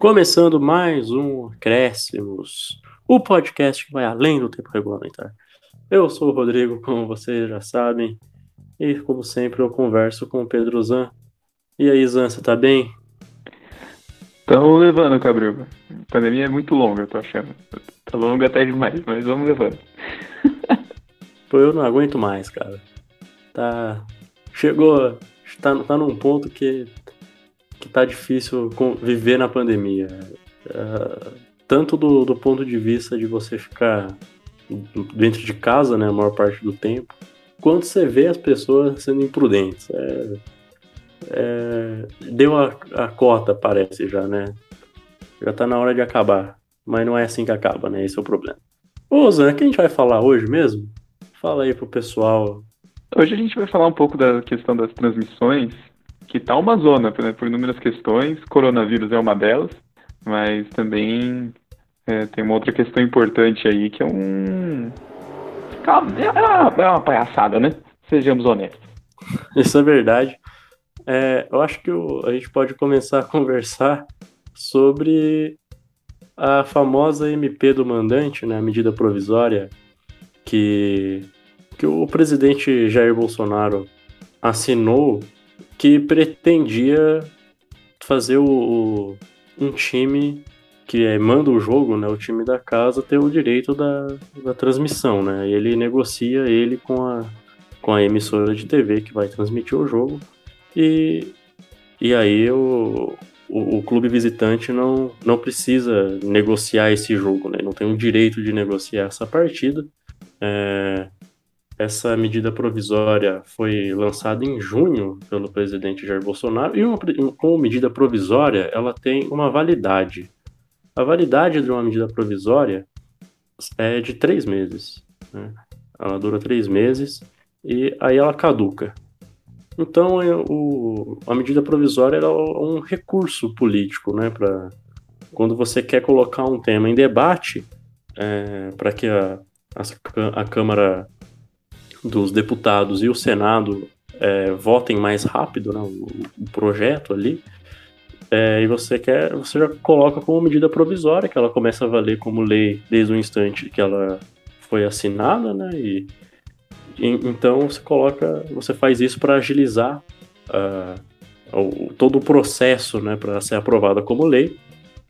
Começando mais um Acréscimos, o podcast que vai além do tempo regulamentar. Eu sou o Rodrigo, como vocês já sabem, e como sempre eu converso com o Pedro Zan. E aí, Zan, você tá bem? Estamos levando, Cabrilba. A pandemia é muito longa, eu tô achando. Tá longa até demais, mas vamos levando. Pô, eu não aguento mais, cara. Tá. Chegou. Tá, tá num ponto que. Que tá difícil viver na pandemia. Uh, tanto do, do ponto de vista de você ficar dentro de casa, né, a maior parte do tempo, quanto você vê as pessoas sendo imprudentes. É, é, deu a, a cota, parece já, né? Já tá na hora de acabar. Mas não é assim que acaba, né? Esse é o problema. Ô, Zan, o que a gente vai falar hoje mesmo? Fala aí pro pessoal. Hoje a gente vai falar um pouco da questão das transmissões, que tá uma zona, né, por inúmeras questões. Coronavírus é uma delas, mas também é, tem uma outra questão importante aí que é um. É uma, é uma palhaçada, né? Sejamos honestos. Isso é verdade. É, eu acho que a gente pode começar a conversar sobre a famosa MP do mandante, né, a medida provisória que, que o presidente Jair Bolsonaro assinou, que pretendia fazer o, o um time que é, manda o jogo, né, o time da casa, ter o direito da, da transmissão, né? E ele negocia ele com a, com a emissora de TV que vai transmitir o jogo. E, e aí o, o, o, clube visitante não, não precisa negociar esse jogo, né? Não tem o direito de negociar essa partida. É, essa medida provisória foi lançada em junho pelo presidente Jair Bolsonaro e uma, como medida provisória ela tem uma validade. A validade de uma medida provisória é de três meses. Né? Ela dura três meses e aí ela caduca. Então, é, o, a medida provisória é um recurso político, né? Pra, quando você quer colocar um tema em debate, é, para que a, a, a, Câmara dos Deputados e o Senado é, votem mais rápido né, o, o projeto ali, é, e você quer, você já coloca como medida provisória, que ela começa a valer como lei desde o instante que ela foi assinada, né? E então você coloca, você faz isso para agilizar uh, o, todo o processo, né, para ser aprovada como lei.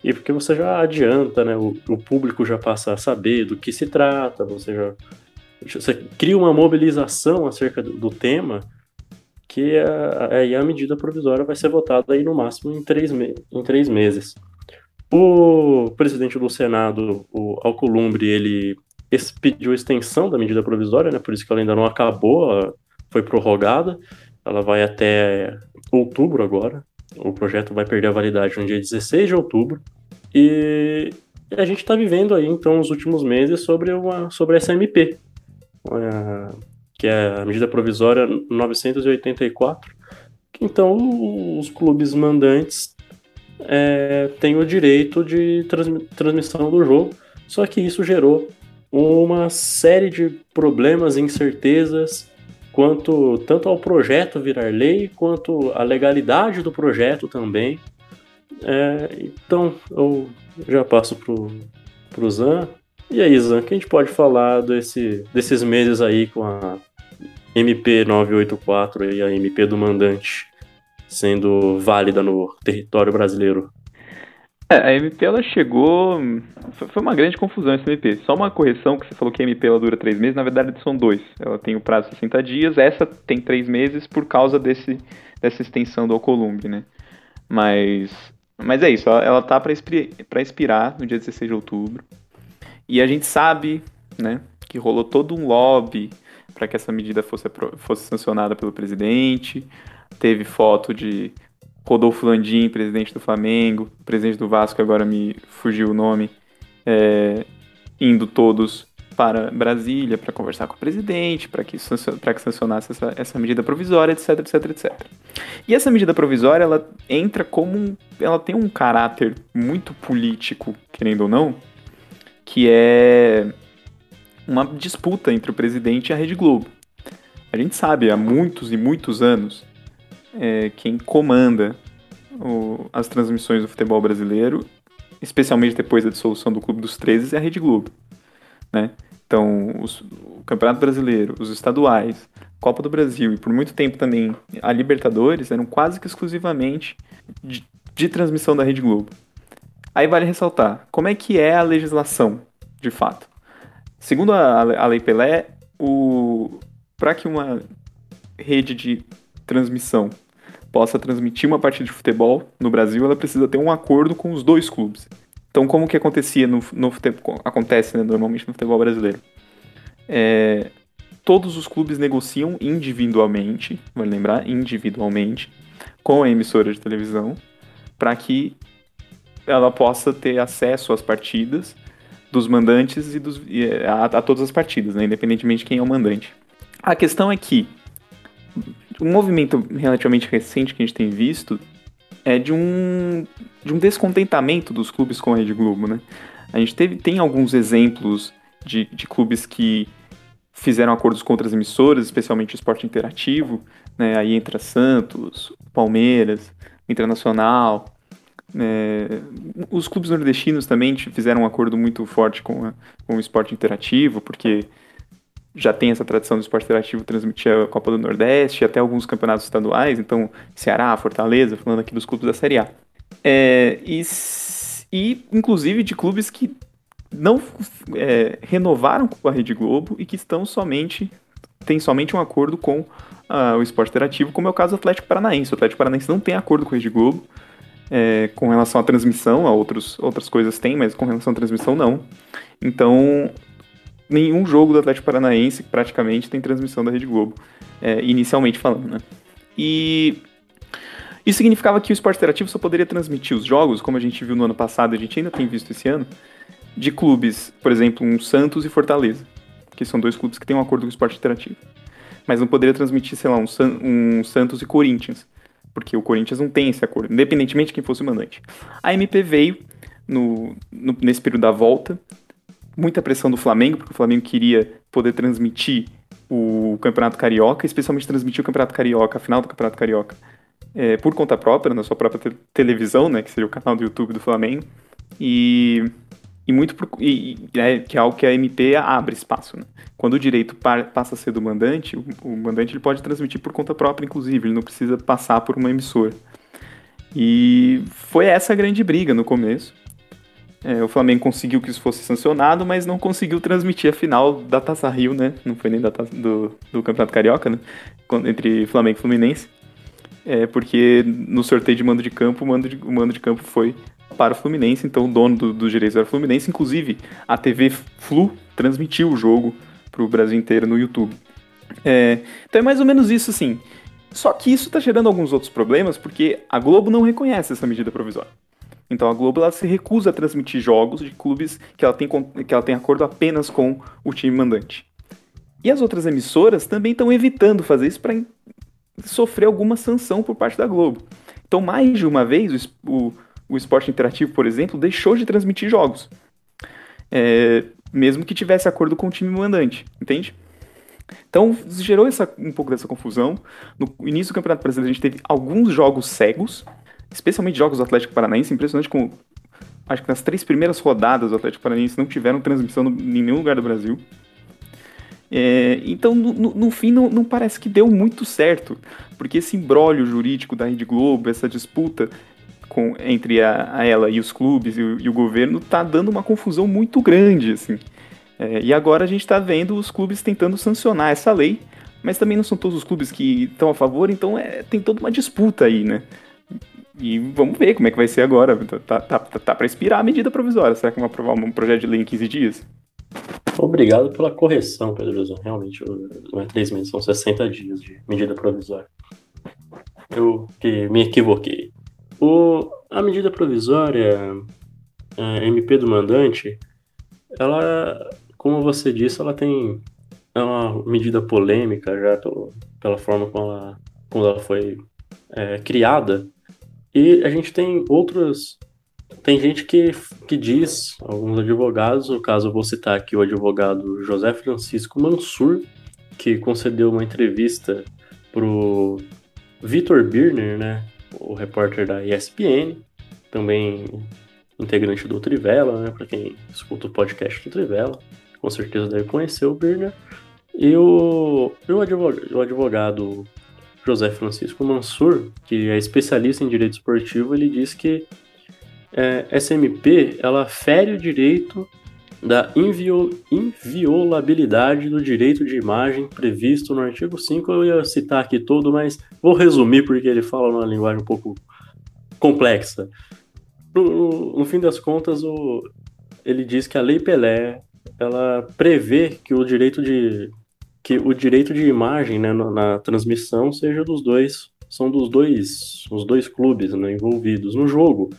E porque você já adianta, né, o, o, público já passa a saber do que se trata, você já você cria uma mobilização acerca do, do tema que aí a, a, medida provisória vai ser votada aí no máximo em três, me em três meses. O presidente do Senado, o Alcolumbre, ele pediu extensão da medida provisória, né? Por isso que ela ainda não acabou, foi prorrogada. Ela vai até outubro agora. O projeto vai perder a validade no dia 16 de outubro. E a gente está vivendo aí, então, os últimos meses sobre, uma, sobre essa MP, que é a medida provisória 984. Então, os clubes mandantes é, têm o direito de transmissão do jogo, só que isso gerou uma série de problemas e incertezas quanto tanto ao projeto virar lei quanto à legalidade do projeto também. É, então eu já passo pro, pro Zan. E aí, Zan, o que a gente pode falar desse, desses meses aí com a MP 984 e a MP do mandante sendo válida no território brasileiro? É, a MP ela chegou. Foi uma grande confusão essa MP. Só uma correção que você falou que a MP ela dura três meses, na verdade são dois. Ela tem o prazo de 60 dias, essa tem três meses por causa desse, dessa extensão do Alcolumbre, né? Mas, mas é isso, ela, ela tá para expirar no dia 16 de outubro. E a gente sabe, né, que rolou todo um lobby para que essa medida fosse, fosse sancionada pelo presidente. Teve foto de Rodolfo Landim, presidente do Flamengo, presidente do Vasco, agora me fugiu o nome, é, indo todos para Brasília para conversar com o presidente, para que, para que sancionasse essa, essa medida provisória, etc, etc, etc. E essa medida provisória, ela entra como um, ela tem um caráter muito político, querendo ou não, que é uma disputa entre o presidente e a Rede Globo. A gente sabe há muitos e muitos anos é, quem comanda o, as transmissões do futebol brasileiro especialmente depois da dissolução do Clube dos 13, é a Rede Globo. Né? Então, os, o Campeonato Brasileiro, os estaduais, Copa do Brasil e por muito tempo também a Libertadores eram quase que exclusivamente de, de transmissão da Rede Globo. Aí vale ressaltar, como é que é a legislação, de fato? Segundo a, a Lei Pelé, para que uma rede de transmissão possa transmitir uma partida de futebol no Brasil, ela precisa ter um acordo com os dois clubes. Então, como que acontecia no, no acontece né, normalmente no futebol brasileiro? É, todos os clubes negociam individualmente, vale lembrar, individualmente, com a emissora de televisão, para que ela possa ter acesso às partidas dos mandantes e, dos, e a, a, todas as partidas, né, independentemente de quem é o mandante. A questão é que um movimento relativamente recente que a gente tem visto é de um, de um descontentamento dos clubes com a Rede Globo, né? A gente teve, tem alguns exemplos de, de clubes que fizeram acordos com outras emissoras, especialmente o esporte interativo, né? Aí entra Santos, Palmeiras, Internacional. É, os clubes nordestinos também fizeram um acordo muito forte com, a, com o esporte interativo, porque já tem essa tradição do esporte interativo transmitir a Copa do Nordeste, até alguns campeonatos estaduais, então Ceará, Fortaleza, falando aqui dos clubes da Série A. É, e, e, inclusive, de clubes que não é, renovaram com a Rede Globo e que estão somente, tem somente um acordo com uh, o esporte interativo, como é o caso do Atlético Paranaense. O Atlético Paranaense não tem acordo com a Rede Globo, é, com relação à transmissão, a outros, outras coisas tem, mas com relação à transmissão não. Então, nenhum jogo do Atlético Paranaense praticamente tem transmissão da Rede Globo, é, inicialmente falando, né? E isso significava que o esporte interativo só poderia transmitir os jogos, como a gente viu no ano passado, a gente ainda tem visto esse ano, de clubes, por exemplo, um Santos e Fortaleza, que são dois clubes que têm um acordo com o esporte interativo. Mas não poderia transmitir, sei lá, um, San, um Santos e Corinthians, porque o Corinthians não tem esse acordo, independentemente de quem fosse o mandante. A MP veio no, no, nesse período da volta muita pressão do Flamengo, porque o Flamengo queria poder transmitir o Campeonato Carioca, especialmente transmitir o Campeonato Carioca, a final do Campeonato Carioca, é, por conta própria, na sua própria te televisão, né, que seria o canal do YouTube do Flamengo, e, e muito por, e, é, que é algo que a MP abre espaço. Né? Quando o direito passa a ser do mandante, o, o mandante ele pode transmitir por conta própria, inclusive, ele não precisa passar por uma emissora. E foi essa a grande briga no começo. É, o Flamengo conseguiu que isso fosse sancionado, mas não conseguiu transmitir a final da Taça Rio, né? Não foi nem da taça, do, do Campeonato Carioca, né? Entre Flamengo e Fluminense. É, porque no sorteio de mando de campo, o mando de, o mando de campo foi para o Fluminense, então o dono dos do direitos era o Fluminense. Inclusive, a TV Flu transmitiu o jogo para o Brasil inteiro no YouTube. É, então é mais ou menos isso, assim. Só que isso está gerando alguns outros problemas, porque a Globo não reconhece essa medida provisória. Então a Globo ela se recusa a transmitir jogos de clubes que ela tem, que ela tem acordo apenas com o time mandante. E as outras emissoras também estão evitando fazer isso para sofrer alguma sanção por parte da Globo. Então, mais de uma vez, o, o esporte interativo, por exemplo, deixou de transmitir jogos. É, mesmo que tivesse acordo com o time mandante, entende? Então, gerou essa, um pouco dessa confusão. No início do Campeonato Brasileiro, a gente teve alguns jogos cegos, especialmente jogos do Atlético Paranaense, impressionante como acho que nas três primeiras rodadas do Atlético Paranaense não tiveram transmissão no, em nenhum lugar do Brasil. É, então, no, no, no fim, não, não, parece que deu muito certo, porque esse embrólio jurídico da Rede Globo, essa disputa com, entre a, a ela e os clubes e o, e o, governo, tá dando uma confusão muito grande, assim. É, e agora a gente está vendo os clubes tentando sancionar essa lei, mas também não são todos os clubes que estão a favor, então é, tem toda uma disputa aí, né? E vamos ver como é que vai ser agora. Tá, tá, tá, tá para expirar a medida provisória. Será que vão aprovar um projeto de lei em 15 dias? Obrigado pela correção, Pedro Realmente, não é 3 meses, são 60 dias de medida provisória. Eu que me equivoquei. O, a medida provisória, a MP do mandante, ela, como você disse, ela tem é uma medida polêmica já pelo, pela forma como ela, como ela foi é, criada. E a gente tem outros. Tem gente que, que diz, alguns advogados, no caso vou citar aqui o advogado José Francisco Mansur, que concedeu uma entrevista pro Vitor Birner, né, o repórter da ESPN, também integrante do Trivela, né? Para quem escuta o podcast do Trivela, com certeza deve conhecer o Birner. E o, o, advogado, o advogado José Francisco Mansur, que é especialista em direito esportivo, ele diz que é, SMP ela fere o direito da inviol, inviolabilidade do direito de imagem previsto no artigo 5. Eu ia citar aqui todo, mas vou resumir porque ele fala numa linguagem um pouco complexa. No, no fim das contas, o, ele diz que a Lei Pelé ela prevê que o direito de que o direito de imagem né, na, na transmissão seja dos dois são dos dois os dois clubes né, envolvidos no jogo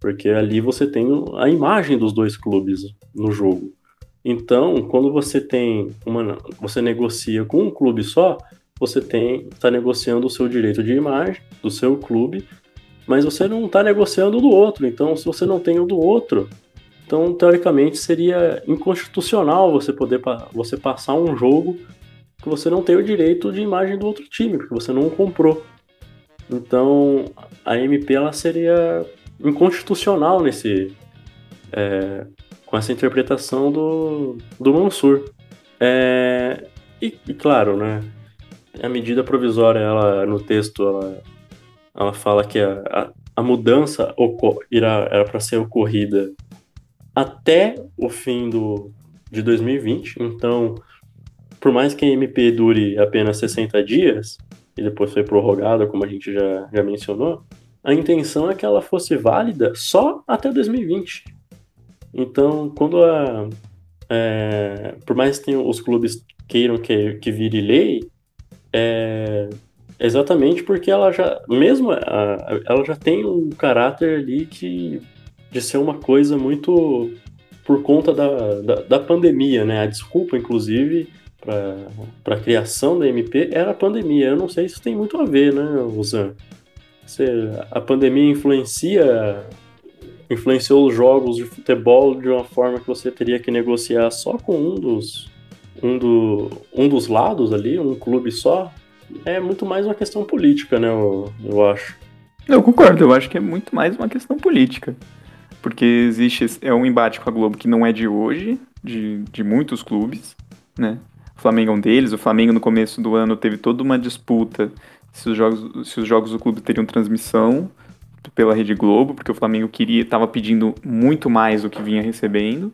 porque ali você tem a imagem dos dois clubes no jogo então quando você tem uma você negocia com um clube só você tem está negociando o seu direito de imagem do seu clube mas você não está negociando do outro então se você não tem o do outro então, teoricamente, seria inconstitucional você poder você passar um jogo que você não tem o direito de imagem do outro time, porque você não comprou. Então, a MP ela seria inconstitucional nesse é, com essa interpretação do, do Mansur. É, e, e, claro, né, a medida provisória, ela no texto, ela, ela fala que a, a, a mudança irá, era para ser ocorrida até o fim do, de 2020. Então, por mais que a MP dure apenas 60 dias, e depois foi prorrogada, como a gente já, já mencionou, a intenção é que ela fosse válida só até 2020. Então, quando a. É, por mais que os clubes queiram que, que vire lei, é, exatamente porque ela já. Mesmo. A, ela já tem um caráter ali que de ser uma coisa muito por conta da, da, da pandemia, né? A desculpa, inclusive, para a criação da MP era a pandemia. Eu não sei se tem muito a ver, né, Zan? Se a pandemia influencia influenciou os jogos de futebol de uma forma que você teria que negociar só com um dos um, do, um dos lados ali, um clube só, é muito mais uma questão política, né, eu, eu acho. Eu concordo, eu acho que é muito mais uma questão política porque existe é um embate com a Globo que não é de hoje, de, de muitos clubes, né? O Flamengo é um deles. O Flamengo no começo do ano teve toda uma disputa se os jogos, se os jogos do clube teriam transmissão pela Rede Globo, porque o Flamengo queria, estava pedindo muito mais do que vinha recebendo.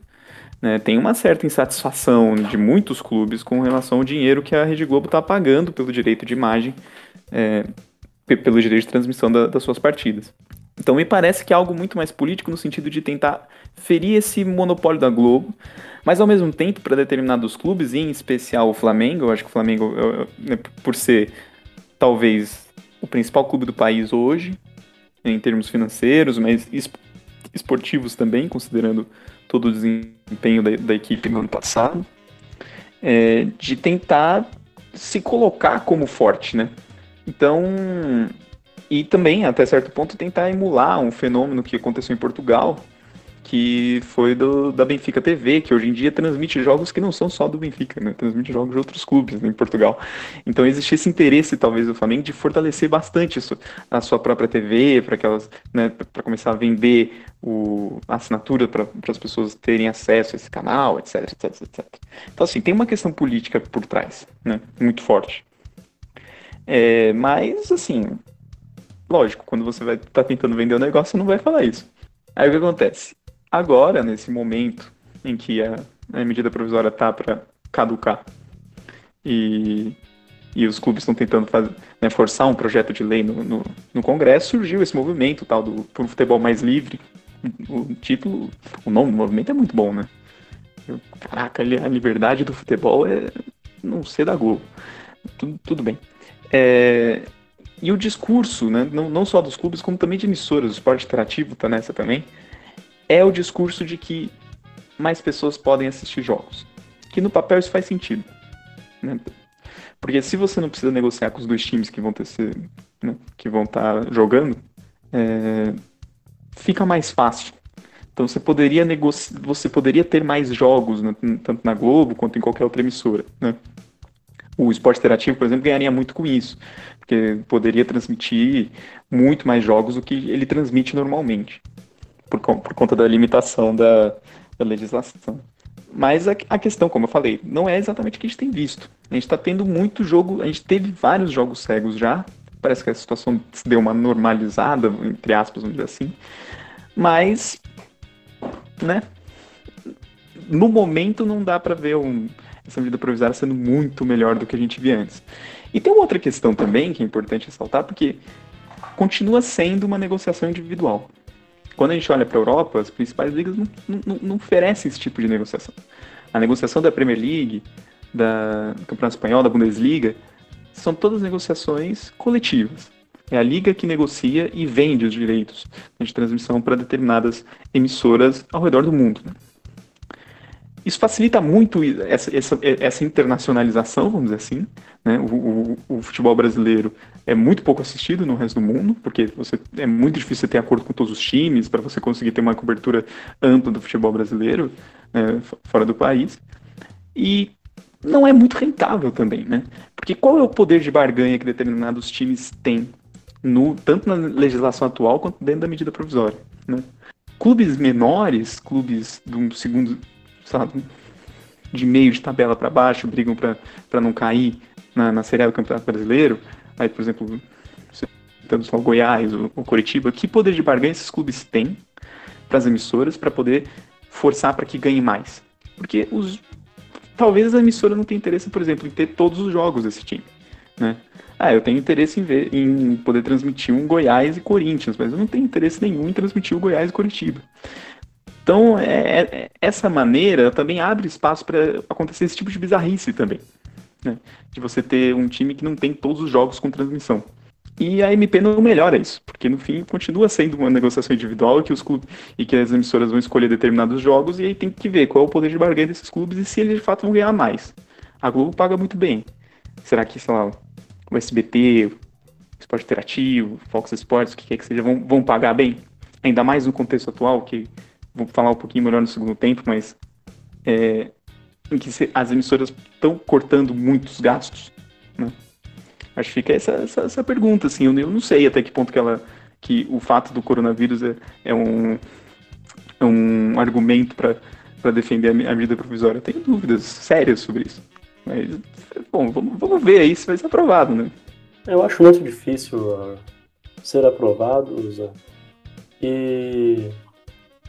Né? Tem uma certa insatisfação de muitos clubes com relação ao dinheiro que a Rede Globo está pagando pelo direito de imagem, é, pelo direito de transmissão da, das suas partidas. Então me parece que é algo muito mais político no sentido de tentar ferir esse monopólio da Globo, mas ao mesmo tempo para determinados clubes, em especial o Flamengo, eu acho que o Flamengo, né, por ser talvez o principal clube do país hoje, em termos financeiros, mas esportivos também, considerando todo o desempenho da, da equipe no ano passado, é, de tentar se colocar como forte, né? Então, e também, até certo ponto, tentar emular um fenômeno que aconteceu em Portugal, que foi do, da Benfica TV, que hoje em dia transmite jogos que não são só do Benfica, né? transmite jogos de outros clubes né, em Portugal. Então existe esse interesse, talvez, do Flamengo de fortalecer bastante isso, a sua própria TV, para aquelas, né, para começar a vender o, a assinatura para as pessoas terem acesso a esse canal, etc, etc, etc. Então, assim, tem uma questão política por trás, né, muito forte. É, mas, assim, Lógico, quando você vai estar tá tentando vender o um negócio, você não vai falar isso. Aí o que acontece? Agora, nesse momento em que a, a medida provisória tá para caducar e, e os clubes estão tentando fazer, né, forçar um projeto de lei no, no, no, Congresso, surgiu esse movimento tal do por um futebol mais livre. O título, o nome do movimento é muito bom, né? Caraca, a liberdade do futebol é não ser da Globo. Tudo, tudo bem. É, e o discurso, né, não, não só dos clubes, como também de emissoras, o esporte interativo está nessa também, é o discurso de que mais pessoas podem assistir jogos. Que no papel isso faz sentido. Né? Porque se você não precisa negociar com os dois times que vão ter né, que vão estar tá jogando, é, fica mais fácil. Então você poderia negociar, você poderia ter mais jogos, né, tanto na Globo quanto em qualquer outra emissora. Né? O esporte interativo, por exemplo, ganharia muito com isso porque poderia transmitir muito mais jogos do que ele transmite normalmente. Por, por conta da limitação da, da legislação. Mas a, a, questão, como eu falei, não é exatamente o que a gente tem visto. A gente está tendo muito jogo, a gente teve vários jogos cegos já. Parece que a situação deu uma normalizada, entre aspas, vamos dizer assim. Mas, né? No momento não dá para ver um, essa medida provisória sendo muito melhor do que a gente via antes. E tem uma outra questão também que é importante ressaltar, porque continua sendo uma negociação individual. Quando a gente olha para a Europa, as principais ligas não, não, não, oferecem esse tipo de negociação. A negociação da Premier League, da, do Campeonato Espanhol, da Bundesliga, são todas negociações coletivas. É a liga que negocia e vende os direitos de transmissão para determinadas emissoras ao redor do mundo. Né? Isso facilita muito essa, essa, essa internacionalização, vamos dizer assim. Né? O, o, o, futebol brasileiro é muito pouco assistido no resto do mundo, porque você, é muito difícil ter acordo com todos os times para você conseguir ter uma cobertura ampla do futebol brasileiro né, fora do país. E não é muito rentável também, né? Porque qual é o poder de barganha que determinados times têm, no, tanto na legislação atual quanto dentro da medida provisória? Né? Clubes menores, clubes de um segundo sabe, de meio de tabela para baixo, brigam para não cair na, na Série A do Campeonato Brasileiro. Aí, por exemplo, citando só o Goiás, o, o Curitiba, que poder de barganha esses clubes têm para as emissoras para poder forçar para que ganhe mais? Porque os, talvez a emissora não tenha interesse, por exemplo, em ter todos os jogos desse time, né? Ah, eu tenho interesse em ver, em poder transmitir um Goiás e Corinthians, mas eu não tenho interesse nenhum em transmitir o Goiás e Curitiba. Então, é, é, essa maneira também abre espaço para acontecer esse tipo de bizarrice também. Né? De você ter um time que não tem todos os jogos com transmissão. E a MP não melhora isso, porque no fim continua sendo uma negociação individual que os clubes e que as emissoras vão escolher determinados jogos e aí tem que ver qual é o poder de barganha desses clubes e se eles de fato vão ganhar mais. A Globo paga muito bem. Será que, sei lá, o SBT, o Esporte Interativo, Fox Sports, o que quer que seja, vão, vão pagar bem? Ainda mais no contexto atual, que vou falar um pouquinho melhor no segundo tempo, mas é, em que as emissoras estão cortando muitos gastos, né? Acho que fica essa, essa, essa pergunta, assim, eu, eu, não sei até que ponto que ela, que o fato do coronavírus é, é um, é um argumento para defender a, medida provisória. Eu tenho dúvidas sérias sobre isso. Mas, bom, vamos, vamos ver aí se vai ser aprovado, né? Eu acho muito difícil uh, ser aprovado, Zé. E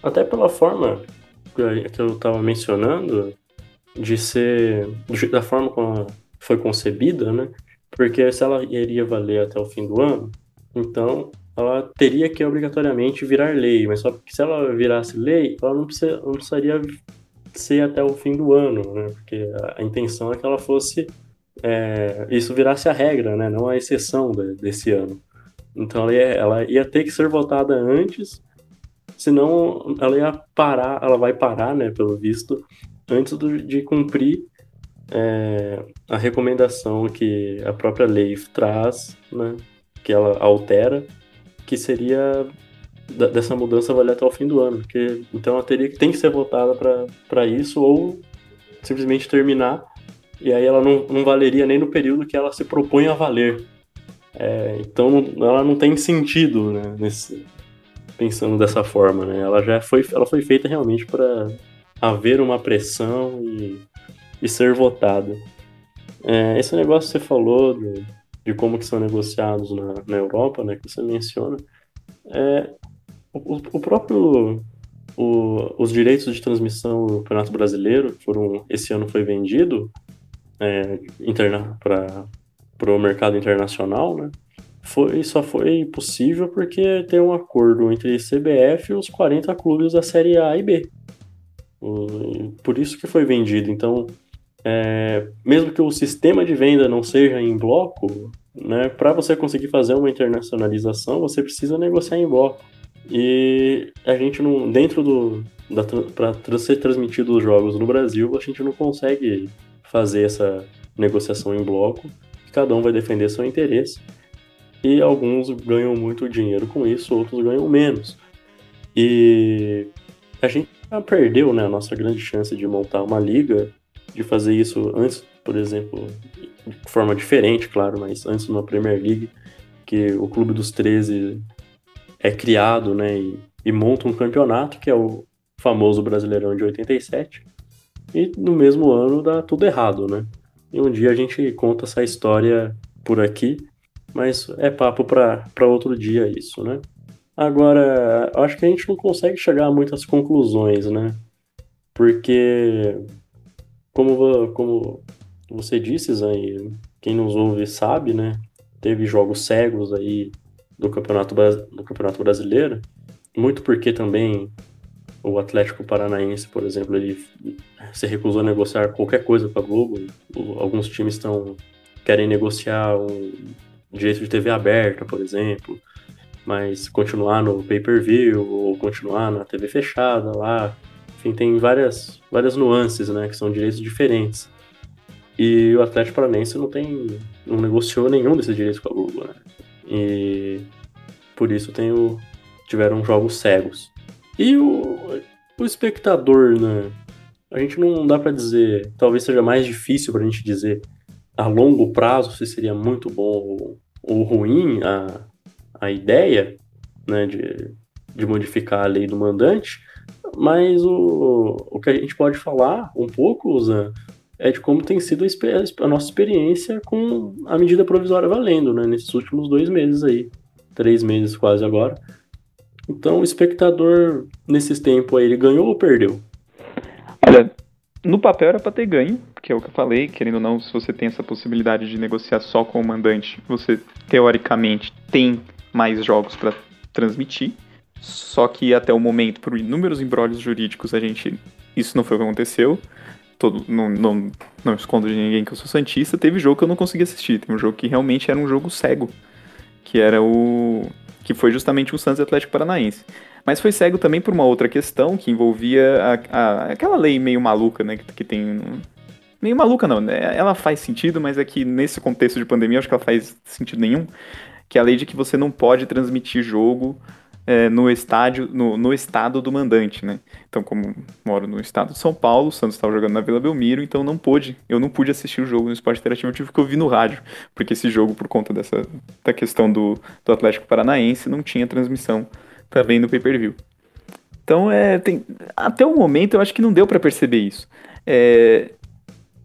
até pela forma que eu estava mencionando, de ser. da forma como foi concebida, né? Porque se ela iria valer até o fim do ano, então ela teria que obrigatoriamente virar lei, mas só que se ela virasse lei, ela não, precisa, não precisaria ser até o fim do ano, né? Porque a, a intenção é que ela fosse. É, isso virasse a regra, né? Não a exceção de, desse ano. Então ela ia, ela ia ter que ser votada antes senão ela ia parar, ela vai parar, né, pelo visto, antes do, de cumprir é, a recomendação que a própria lei traz, né, que ela altera, que seria da, dessa mudança valer até o fim do ano, porque então ela teria que tem que ser votada para isso ou simplesmente terminar e aí ela não, não valeria nem no período que ela se propõe a valer. É, então ela não tem sentido né, nesse, pensando dessa forma, né? Ela já foi, ela foi feita realmente para haver uma pressão e, e ser votada. É, esse negócio que você falou de, de como que são negociados na, na Europa, né? Que você menciona, é, o, o próprio o, os direitos de transmissão do Campeonato Brasileiro foram esse ano foi vendido é, para o mercado internacional, né? Foi, só foi possível porque tem um acordo entre CBF e os 40 clubes da Série A e B. Por isso que foi vendido. Então, é, mesmo que o sistema de venda não seja em bloco, né, para você conseguir fazer uma internacionalização, você precisa negociar em bloco. E a gente não, dentro do para ser transmitido os jogos no Brasil, a gente não consegue fazer essa negociação em bloco. Cada um vai defender seu interesse e alguns ganham muito dinheiro com isso, outros ganham menos. E a gente já perdeu né, a nossa grande chance de montar uma liga, de fazer isso antes, por exemplo, de forma diferente, claro, mas antes de uma Premier League, que o Clube dos 13 é criado né, e, e monta um campeonato, que é o famoso Brasileirão de 87, e no mesmo ano dá tudo errado, né? E um dia a gente conta essa história por aqui, mas é papo para outro dia isso, né? Agora, acho que a gente não consegue chegar a muitas conclusões, né? Porque, como, como você disse, Zan, quem nos ouve sabe, né? Teve jogos cegos aí do Campeonato, do Campeonato Brasileiro, muito porque também o Atlético Paranaense, por exemplo, ele se recusou a negociar qualquer coisa com a Globo. Alguns times estão querem negociar um direito de TV aberta, por exemplo, mas continuar no pay-per-view ou continuar na TV fechada lá. Enfim, tem várias, várias nuances, né, que são direitos diferentes. E o Atlético Paranaense não tem não negociou nenhum desses direitos com a Globo, né? E por isso tem o, tiveram jogos cegos. E o, o espectador, né? A gente não dá para dizer, talvez seja mais difícil para a gente dizer a longo prazo se seria muito bom ou, ou ruim a, a ideia né, de, de modificar a lei do mandante, mas o, o que a gente pode falar um pouco, Zan, é de como tem sido a, a, nossa experiência com a medida provisória valendo, né, nesses últimos dois meses aí, três meses quase agora. Então, o espectador, nesses tempos aí, ele ganhou ou perdeu? Olha, no papel era para ter ganho, que é o que eu falei, querendo ou não, se você tem essa possibilidade de negociar só com o mandante, você teoricamente tem mais jogos para transmitir. Só que até o momento, por inúmeros embrólios jurídicos, a gente isso não foi o que aconteceu. Todo, não, não, não escondo de ninguém que eu sou santista. Teve jogo que eu não consegui assistir. Teve um jogo que realmente era um jogo cego, que era o que foi justamente o Santos Atlético Paranaense. Mas foi cego também por uma outra questão que envolvia a, a, aquela lei meio maluca, né, que, que tem meio maluca não, né? Ela faz sentido, mas é que nesse contexto de pandemia eu acho que ela faz sentido nenhum, que é a lei de que você não pode transmitir jogo é, no estádio, no, no, estado do mandante, né? Então, como moro no estado de São Paulo, o Santos estava jogando na Vila Belmiro, então não pude, eu não pude assistir o jogo no esporte interativo, eu tive que ouvir no rádio, porque esse jogo, por conta dessa da questão do, do Atlético Paranaense, não tinha transmissão também no pay-per-view. Então, é, tem, até o momento, eu acho que não deu para perceber isso. É,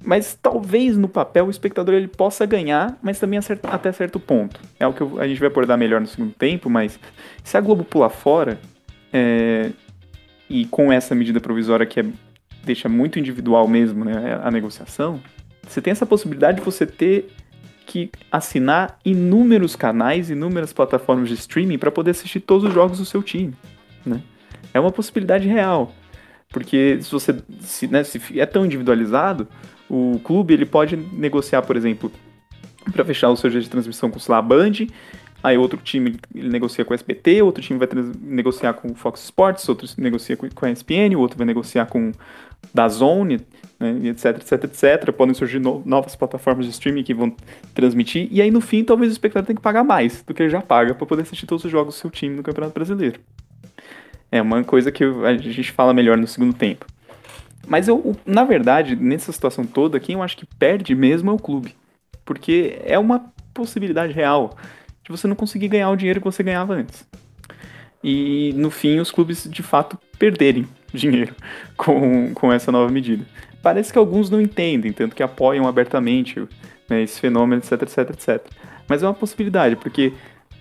mas talvez no papel o espectador ele possa ganhar, mas também até certo ponto. É o que a gente vai abordar melhor no segundo tempo, mas se a Globo pular fora, é, e com essa medida provisória que é, deixa muito individual mesmo né, a negociação, você tem essa possibilidade de você ter que assinar inúmeros canais, inúmeras plataformas de streaming para poder assistir todos os jogos do seu time. Né? É uma possibilidade real. Porque se você se, né, se é tão individualizado, o clube ele pode negociar, por exemplo, para fechar o seu dia de transmissão com, sei lá, a Band, aí outro time ele negocia com o SBT, outro time vai negociar com o Fox Sports, outro negocia com, com a ESPN, o outro vai negociar com da Zone, né, etc, etc, etc. Podem surgir no, novas plataformas de streaming que vão transmitir, e aí no fim talvez o espectador tenha que pagar mais do que ele já paga para poder assistir todos os jogos do seu time no Campeonato Brasileiro. É uma coisa que a gente fala melhor no segundo tempo. Mas eu, na verdade, nessa situação toda, quem eu acho que perde mesmo é o clube. Porque é uma possibilidade real de você não conseguir ganhar o dinheiro que você ganhava antes. E no fim, os clubes de fato perderem dinheiro com, com essa nova medida. Parece que alguns não entendem, tanto que apoiam abertamente né, esse fenômeno, etc, etc, etc. Mas é uma possibilidade, porque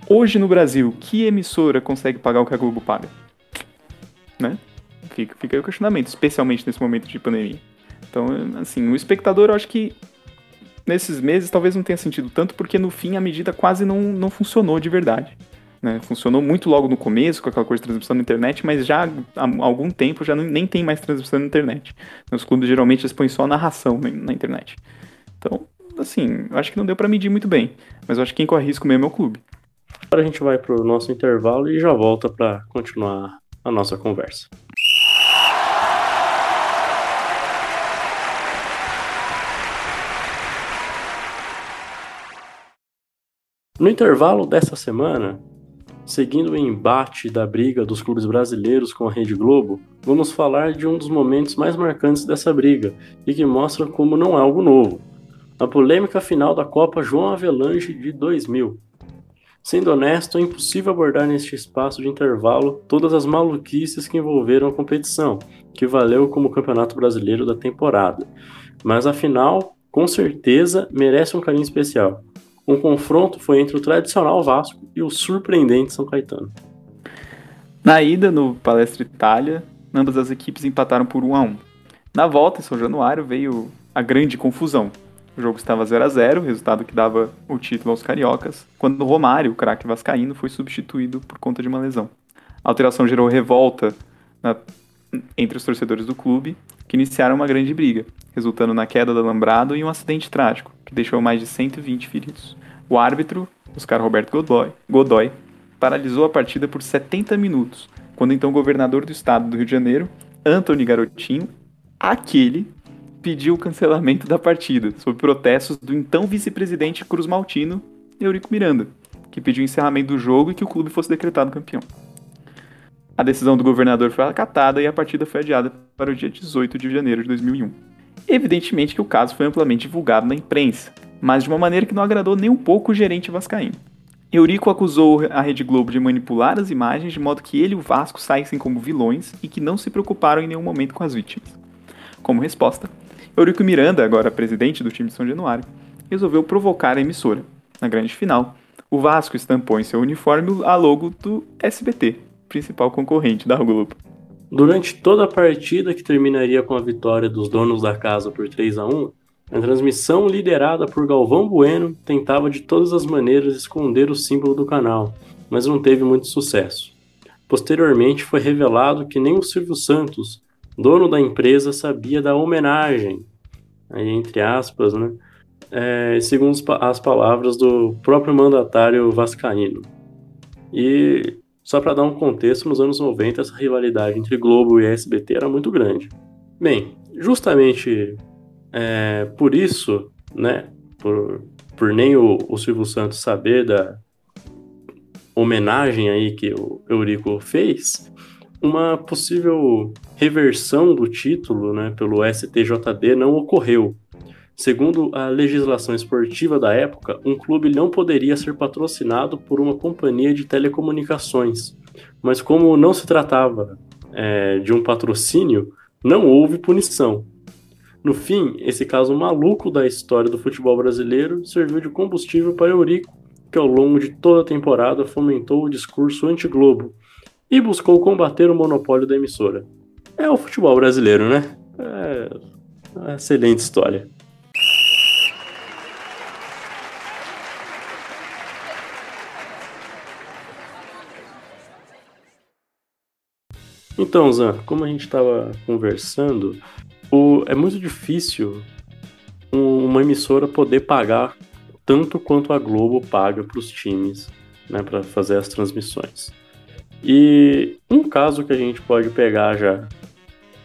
hoje no Brasil, que emissora consegue pagar o que a Globo paga? Né? Fica, fica aí o questionamento, especialmente nesse momento de pandemia. Então, assim, o espectador, eu acho que nesses meses talvez não tenha sentido tanto, porque no fim a medida quase não, não funcionou de verdade. Né? Funcionou muito logo no começo, com aquela coisa de transmissão na internet, mas já há algum tempo já não, nem tem mais transmissão na internet. Os clubes geralmente expõem só narração na internet. Então, assim, eu acho que não deu para medir muito bem, mas eu acho que quem corre risco mesmo é o clube. Agora a gente vai pro nosso intervalo e já volta para continuar a nossa conversa. No intervalo dessa semana, seguindo o embate da briga dos clubes brasileiros com a Rede Globo, vamos falar de um dos momentos mais marcantes dessa briga e que mostra como não é algo novo. A polêmica final da Copa João Avelange de 2000. Sendo honesto, é impossível abordar neste espaço de intervalo todas as maluquices que envolveram a competição, que valeu como Campeonato Brasileiro da temporada. Mas afinal, com certeza, merece um carinho especial. Um confronto foi entre o tradicional Vasco e o surpreendente São Caetano. Na ida no Palestra Itália, ambas as equipes empataram por 1 a 1. Na volta em São Januário veio a grande confusão. O jogo estava 0 a 0, resultado que dava o título aos cariocas, quando Romário, o craque vascaíno, foi substituído por conta de uma lesão. A alteração gerou revolta na, entre os torcedores do clube, que iniciaram uma grande briga, resultando na queda do alambrado e um acidente trágico, que deixou mais de 120 feridos. O árbitro, Oscar Roberto Godoy, Godoy paralisou a partida por 70 minutos, quando então o governador do estado do Rio de Janeiro, Antony Garotinho, aquele pediu o cancelamento da partida, sob protestos do então vice-presidente Cruz Maltino, Eurico Miranda, que pediu o encerramento do jogo e que o clube fosse decretado campeão. A decisão do governador foi acatada e a partida foi adiada para o dia 18 de janeiro de 2001. Evidentemente que o caso foi amplamente divulgado na imprensa, mas de uma maneira que não agradou nem um pouco o gerente vascaíno. Eurico acusou a Rede Globo de manipular as imagens de modo que ele e o Vasco saíssem como vilões e que não se preocuparam em nenhum momento com as vítimas. Como resposta, Eurico Miranda, agora presidente do time de São Januário, resolveu provocar a emissora. Na grande final, o Vasco estampou em seu uniforme a logo do SBT, principal concorrente da Globo. Durante toda a partida, que terminaria com a vitória dos donos da casa por 3 a 1, a transmissão liderada por Galvão Bueno tentava de todas as maneiras esconder o símbolo do canal, mas não teve muito sucesso. Posteriormente foi revelado que nem o Silvio Santos, dono da empresa sabia da homenagem, aí entre aspas, né? É, segundo as palavras do próprio mandatário vascaíno. E só para dar um contexto, nos anos 90 essa rivalidade entre Globo e SBT era muito grande. Bem, justamente é, por isso, né, por, por nem o, o Silvio Santos saber da homenagem aí que o Eurico fez, uma possível reversão do título né, pelo STJD não ocorreu. Segundo a legislação esportiva da época, um clube não poderia ser patrocinado por uma companhia de telecomunicações. Mas como não se tratava é, de um patrocínio, não houve punição. No fim, esse caso maluco da história do futebol brasileiro serviu de combustível para Eurico, que ao longo de toda a temporada fomentou o discurso anti-Globo, e buscou combater o monopólio da emissora. É o futebol brasileiro, né? É uma excelente história. Então, Zan, como a gente estava conversando, é muito difícil um, uma emissora poder pagar tanto quanto a Globo paga para os times, né, para fazer as transmissões. E um caso que a gente pode pegar já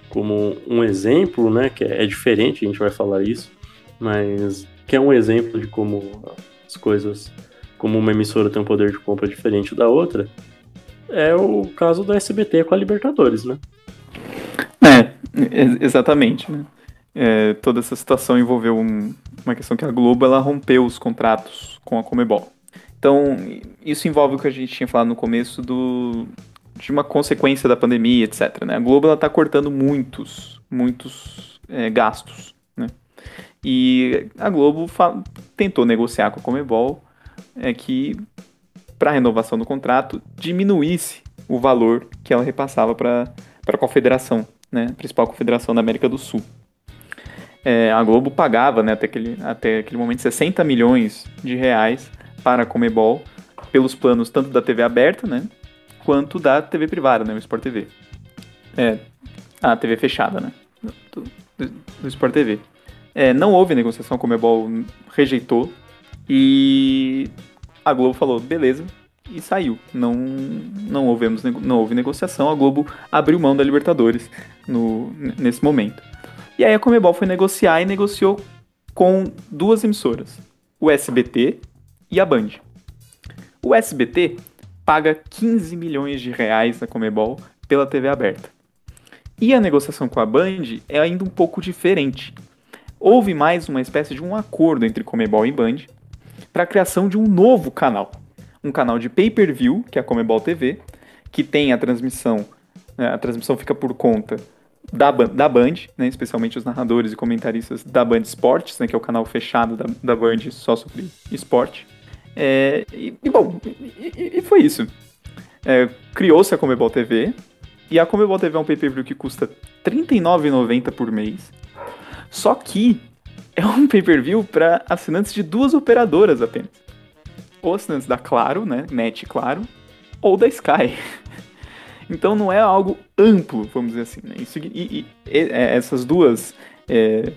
como um exemplo, né, que é, diferente, a gente vai falar isso, mas que é um exemplo de como as coisas, como uma emissora tem um poder de compra diferente da outra, é o caso do SBT com a Libertadores, né? Exatamente, né? É, toda essa situação envolveu um, uma questão que a Globo ela rompeu os contratos com a Comebol. Então, isso envolve o que a gente tinha falado no começo do, de uma consequência da pandemia, etc. Né? A Globo está cortando muitos, muitos é, gastos. Né? E a Globo tentou negociar com a Comebol é, que, para a renovação do contrato, diminuísse o valor que ela repassava para a confederação, né? principal confederação da América do Sul. É, a Globo pagava né, até, aquele, até aquele momento 60 milhões de reais para a Comebol pelos planos tanto da TV aberta, né, quanto da TV privada, né, o Sport TV. É, a TV fechada, né, do, do, do Sport TV. É, não houve negociação, a Comebol rejeitou e a Globo falou, beleza, e saiu. Não, não, houvemos, não houve negociação, a Globo abriu mão da Libertadores no, nesse momento. E aí a Comebol foi negociar e negociou com duas emissoras, o SBT e a Band. O SBT paga 15 milhões de reais na Comebol pela TV aberta. E a negociação com a Band é ainda um pouco diferente. Houve mais uma espécie de um acordo entre Comebol e Band para a criação de um novo canal. Um canal de pay-per-view, que é a Comebol TV, que tem a transmissão, né, a transmissão fica por conta da, da Band, né, especialmente os narradores e comentaristas da Band Esportes, né, que é o canal fechado da, da Band só sobre esporte. É, e, e, bom, e, e, foi isso. É, Criou-se a Comebol TV, e a Comebol TV é um pay-per-view que custa R$ 39,90 por mês. Só que é um pay-per-view para assinantes de duas operadoras apenas. Ou assinantes da Claro, né, Net Claro, ou da Sky. Então não é algo amplo, vamos dizer assim. Né? Isso, e, e, e, é, essas duas é,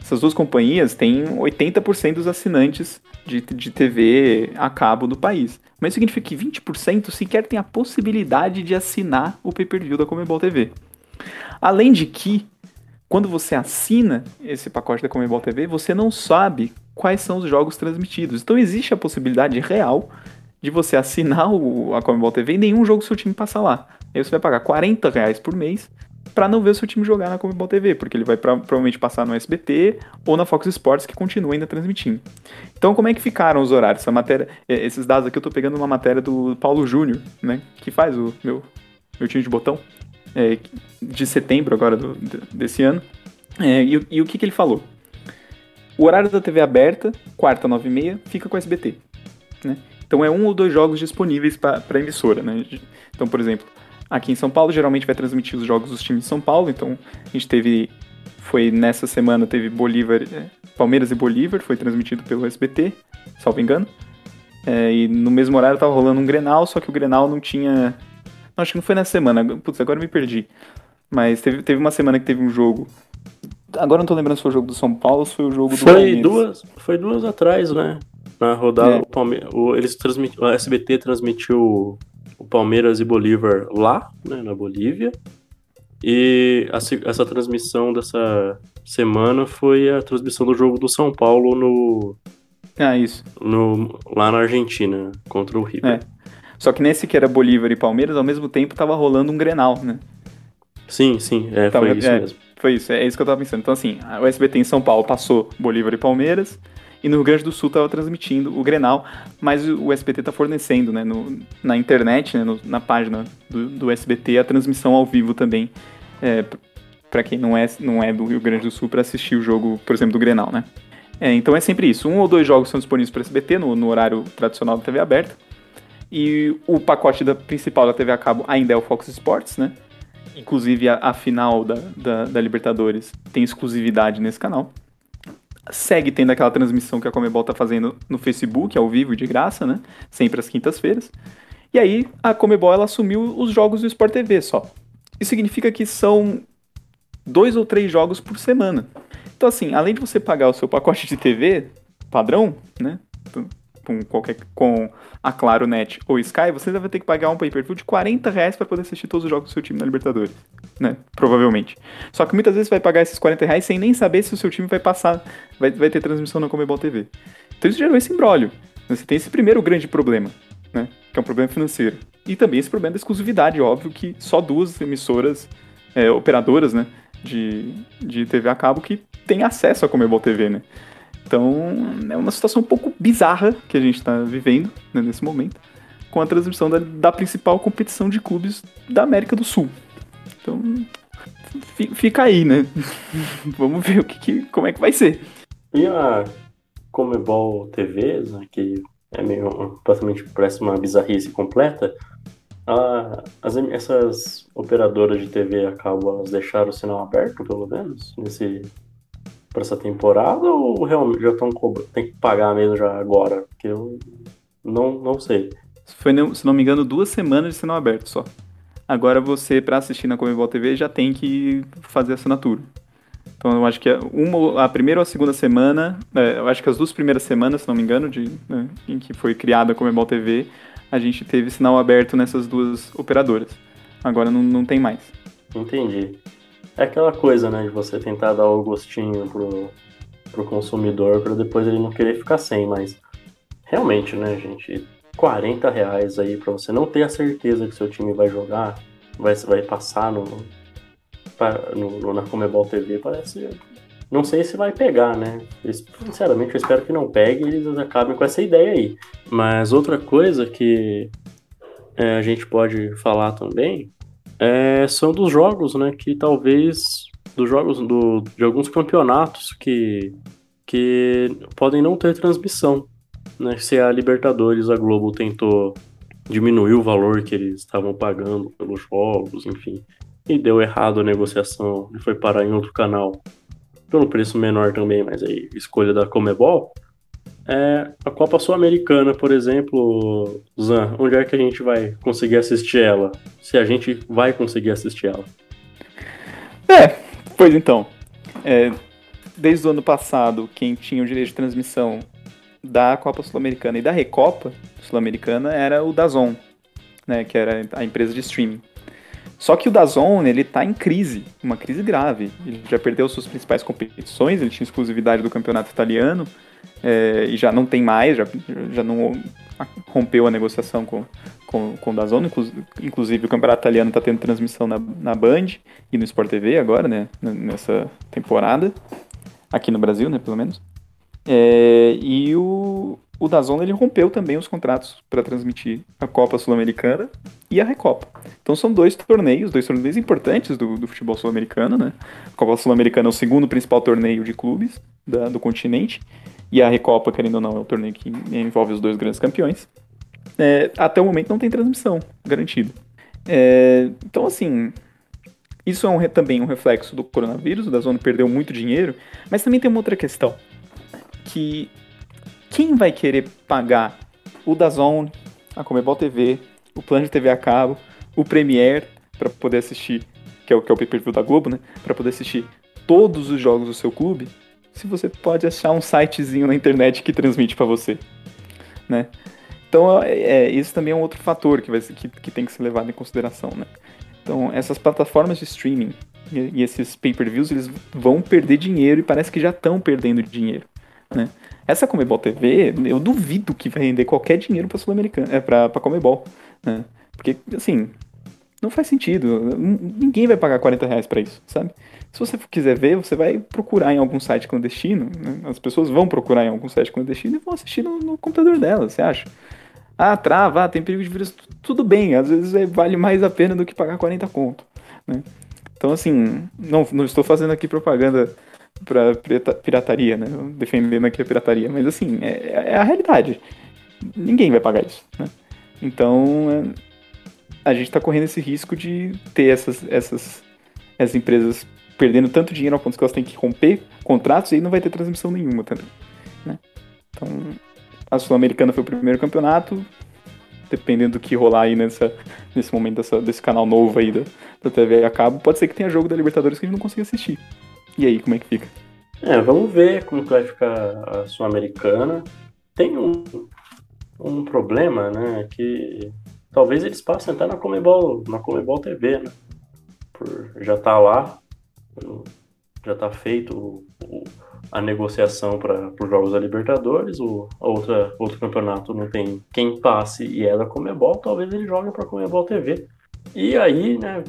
essas duas companhias têm 80% dos assinantes de, de TV a cabo do país. Mas isso significa que 20% sequer tem a possibilidade de assinar o pay-per-view da Comebol TV. Além de que, quando você assina esse pacote da Comebol TV, você não sabe quais são os jogos transmitidos. Então existe a possibilidade real de você assinar o, a Comebol TV e nenhum jogo seu time passar lá. Aí você vai pagar 40 reais por mês para não ver o seu time jogar na Comebol TV, porque ele vai pra, provavelmente passar no SBT ou na Fox Sports, que continua ainda transmitindo. Então, como é que ficaram os horários? Essa matéria, é, esses dados aqui eu tô pegando uma matéria do Paulo Júnior, né, que faz o meu, meu time de botão, é, de setembro agora do, desse ano. É, e, e, o que, que ele falou? O horário da TV aberta, quarta, nove e meia, fica com o SBT. Né? Então é um ou dois jogos disponíveis para a emissora. Né? Então, por exemplo, aqui em São Paulo, geralmente vai transmitir os jogos dos times de São Paulo, então a gente teve, foi nessa semana, teve Bolívar, é, Palmeiras e Bolívar, foi transmitido pelo SBT, salvo engano, é, e no mesmo horário tava rolando um Grenal, só que o Grenal não tinha, não, acho que não foi nessa semana, putz, agora me perdi, mas teve, teve uma semana que teve um jogo, agora não tô lembrando se foi o jogo do São Paulo ou se foi o jogo do Foi Palmeiras. duas, foi duas atrás, né? Na rodada, é. o Palmeiras, o, eles transmitiram, o SBT transmitiu o Palmeiras e Bolívar lá, né, na Bolívia. E a, essa transmissão dessa semana foi a transmissão do jogo do São Paulo no. Ah, isso. No, lá na Argentina, contra o River. É. Só que nesse que era Bolívar e Palmeiras, ao mesmo tempo tava rolando um Grenal, né? Sim, sim, é, tava, foi isso é, mesmo. Foi isso, é isso que eu tava pensando. Então, assim, o SBT em São Paulo passou Bolívar e Palmeiras, e no Rio Grande do Sul estava transmitindo o Grenal, mas o SBT está fornecendo né, no, na internet, né, no, na página do, do, SBT, a transmissão ao vivo também, é, para quem não é, não é do Rio Grande do Sul, para assistir o jogo, por exemplo, do Grenal. Né? É, então é sempre isso, um ou dois jogos são disponíveis para SBT no, no horário tradicional da TV aberta, e o pacote da, principal da TV a cabo ainda é o Fox Sports, né? Inclusive a, a final da, da, da Libertadores tem exclusividade nesse canal segue tendo aquela transmissão que a Comebol tá fazendo no Facebook, ao vivo, de graça, né? Sempre às quintas-feiras. E aí a Comebol ela assumiu os jogos do Sport TV só. Isso significa que são dois ou três jogos por semana. Então assim, além de você pagar o seu pacote de TV padrão, né? Com, qualquer, com a Claro Net ou Sky, você vai ter que pagar um pay-per-view de 40 reais para poder assistir todos os jogos do seu time na Libertadores né? Provavelmente. Só que muitas vezes você vai pagar esses 40 reais sem nem saber se o seu time vai passar, vai, vai ter transmissão na Comebol TV. Então isso gerou esse embrólio. Você tem esse primeiro grande problema, né? Que é um problema financeiro. E também esse problema da exclusividade, óbvio, que só duas emissoras, é, operadoras, né? De, de TV a cabo que têm acesso à Comebol TV, né? Então, é uma situação um pouco bizarra que a gente está vivendo né, nesse momento, com a transmissão da, da principal competição de clubes da América do Sul, então, fica aí, né? Vamos ver o que, que, como é que vai ser. E a Comebol TV, né, que é meio praticamente parece uma bizarrice completa, a, as, essas operadoras de TV acabam elas o sinal aberto, pelo menos, nesse para essa temporada ou realmente já estão tem que pagar mesmo já agora? Porque eu não, não sei. Foi, se não me engano, duas semanas de sinal aberto só. Agora você, para assistir na Comebol TV, já tem que fazer assinatura. Então eu acho que uma, a primeira ou a segunda semana, é, eu acho que as duas primeiras semanas, se não me engano, de, né, em que foi criada a Comebol TV, a gente teve sinal aberto nessas duas operadoras. Agora não, não tem mais. Entendi. É aquela coisa, né, de você tentar dar o gostinho pro, pro consumidor para depois ele não querer ficar sem, mas realmente, né, gente, 40 reais aí para você não ter a certeza que seu time vai jogar, vai, vai passar no, no, na Comebol TV, parece Não sei se vai pegar, né? Sinceramente, eu espero que não pegue e eles acabem com essa ideia aí. Mas outra coisa que é, a gente pode falar também é, são dos jogos, né? Que talvez dos jogos do, de alguns campeonatos que, que podem não ter transmissão. Né? Se a Libertadores, a Globo tentou diminuir o valor que eles estavam pagando pelos jogos, enfim, e deu errado a negociação e foi parar em outro canal pelo preço menor também, mas aí escolha da Comebol. É, a Copa Sul-Americana, por exemplo, Zan, onde é que a gente vai conseguir assistir ela? Se a gente vai conseguir assistir ela? É, pois então. É, desde o ano passado, quem tinha o direito de transmissão da Copa Sul-Americana e da Recopa Sul-Americana era o Dazon, né, que era a empresa de streaming. Só que o Dazon, ele tá em crise, uma crise grave. Ele já perdeu suas principais competições, ele tinha exclusividade do campeonato italiano, é, e já não tem mais, já, já não rompeu a negociação com, com, com o Dazon, inclusive o campeonato italiano está tendo transmissão na, na Band e no Sport TV agora, né, nessa temporada, aqui no Brasil, né, pelo menos. É, e o, o Dazon ele rompeu também os contratos para transmitir a Copa Sul-Americana e a Recopa. Então são dois torneios, dois torneios importantes do, do futebol sul-americano, né? A Copa Sul-Americana é o segundo principal torneio de clubes da, do continente e a Recopa, querendo ou não, é o torneio que envolve os dois grandes campeões. É, até o momento não tem transmissão garantida. É, então assim, isso é um, também um reflexo do coronavírus, o Dazon perdeu muito dinheiro, mas também tem uma outra questão que quem vai querer pagar o Dazon, a Comebol TV, o plano de TV a cabo, o Premiere para poder assistir, que é o que é o pay-per-view da Globo, né, para poder assistir todos os jogos do seu clube, se você pode achar um sitezinho na internet que transmite para você, né? Então, é, é, isso também é um outro fator que, vai, que, que tem que ser levado em consideração, né? Então, essas plataformas de streaming e, e esses pay-per-views, eles vão perder dinheiro e parece que já estão perdendo dinheiro, né? Essa Comebol TV, eu duvido que vai render qualquer dinheiro para Sul-Americana, é, para Comebol, né? Porque, assim, não faz sentido. Ninguém vai pagar 40 reais pra isso, sabe? Se você quiser ver, você vai procurar em algum site clandestino. Né? As pessoas vão procurar em algum site clandestino e vão assistir no, no computador delas, você acha? Ah, trava, ah, tem perigo de vírus. Tudo bem, às vezes é, vale mais a pena do que pagar 40 conto. Né? Então, assim, não, não estou fazendo aqui propaganda para pirataria, né? Defendendo aqui a pirataria, mas assim, é, é, a realidade. Ninguém vai pagar isso, né? Então, é, a gente está correndo esse risco de ter essas, essas, essas empresas perdendo tanto dinheiro ao ponto que elas têm que romper contratos e aí não vai ter transmissão nenhuma também, né? Então, a Sul-Americana foi o primeiro campeonato, dependendo do que rolar aí nessa, nesse momento dessa, desse canal novo aí da, da TV a cabo, pode ser que tenha jogo da Libertadores que a gente não consiga assistir. E aí, como é que fica? É, vamos ver como que vai ficar a Sul-Americana. Tem um, um problema, né, que talvez eles passem até na Comebol, na Comebol TV, né? Por já tá lá, já tá feito o, o, a negociação para os Jogos da Libertadores, o a outra, outro campeonato não tem quem passe e é da Comebol, talvez eles joguem para Comebol TV. E aí, né,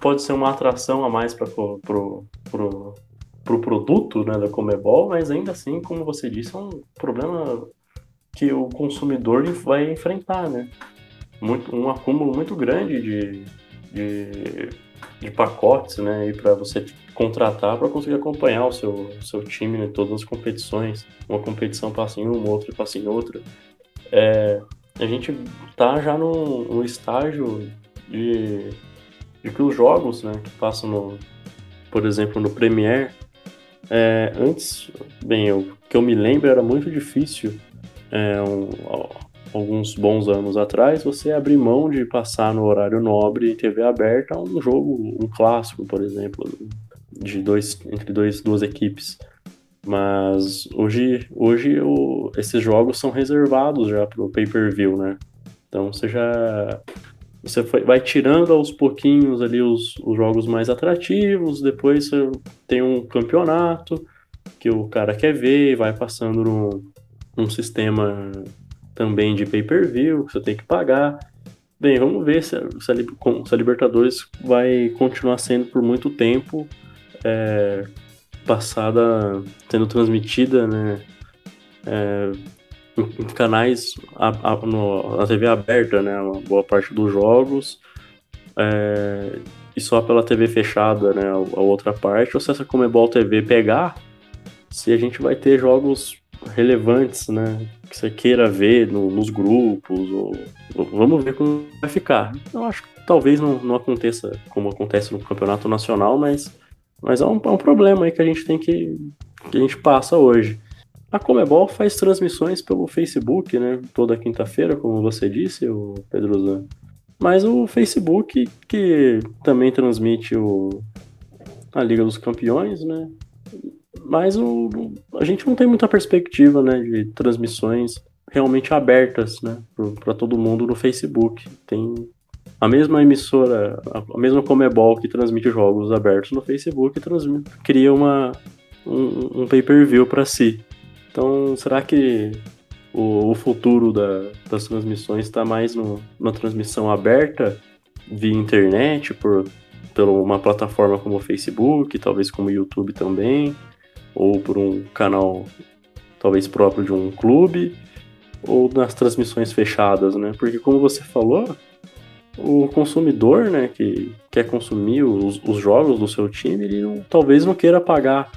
pode ser uma atração a mais para pro, pro, pro, pro produto né, da Comebol, mas ainda assim, como você disse, é um problema que o consumidor vai enfrentar, né? Muito, um acúmulo muito grande de, de, de pacotes, né? para você contratar para conseguir acompanhar o seu, seu time em todas as competições. Uma competição passa em uma, outra passa em outra. É, a gente tá já no, no estágio de, de que os jogos né, que passam, no, por exemplo, no Premiere, é, antes, bem, o que eu me lembro era muito difícil, é, um, alguns bons anos atrás, você abrir mão de passar no horário nobre e TV aberta um jogo, um clássico, por exemplo, de dois, entre dois, duas equipes. Mas hoje, hoje o, esses jogos são reservados já para o pay-per-view, né? Então você já você vai tirando aos pouquinhos ali os, os jogos mais atrativos, depois você tem um campeonato que o cara quer ver, vai passando num, num sistema também de pay-per-view que você tem que pagar. Bem, vamos ver se a, se a, se a Libertadores vai continuar sendo por muito tempo é, passada sendo transmitida, né? É, canais a, a, no, na TV aberta, né? Uma boa parte dos jogos. É, e só pela TV fechada, né? A, a outra parte. Ou se essa Comebol TV pegar, se a gente vai ter jogos relevantes, né? Que você queira ver no, nos grupos, ou, ou, vamos ver como vai ficar. Eu acho que talvez não, não aconteça como acontece no campeonato nacional, mas, mas é, um, é um problema aí que a gente tem que. que a gente passa hoje. A Comebol faz transmissões pelo Facebook, né? Toda quinta-feira, como você disse, o Pedro Zan. Mas o Facebook, que também transmite o, a Liga dos Campeões, né? Mas o, a gente não tem muita perspectiva, né? De transmissões realmente abertas, né? Para todo mundo no Facebook. Tem a mesma emissora, a mesma Comebol que transmite jogos abertos no Facebook, transmite, cria uma, um, um pay-per-view para si. Então, será que o, o futuro da, das transmissões está mais no, na transmissão aberta via internet, por, por uma plataforma como o Facebook, talvez como o YouTube também, ou por um canal talvez próprio de um clube, ou nas transmissões fechadas, né? Porque como você falou, o consumidor, né, que quer consumir os, os jogos do seu time, ele não, talvez não queira pagar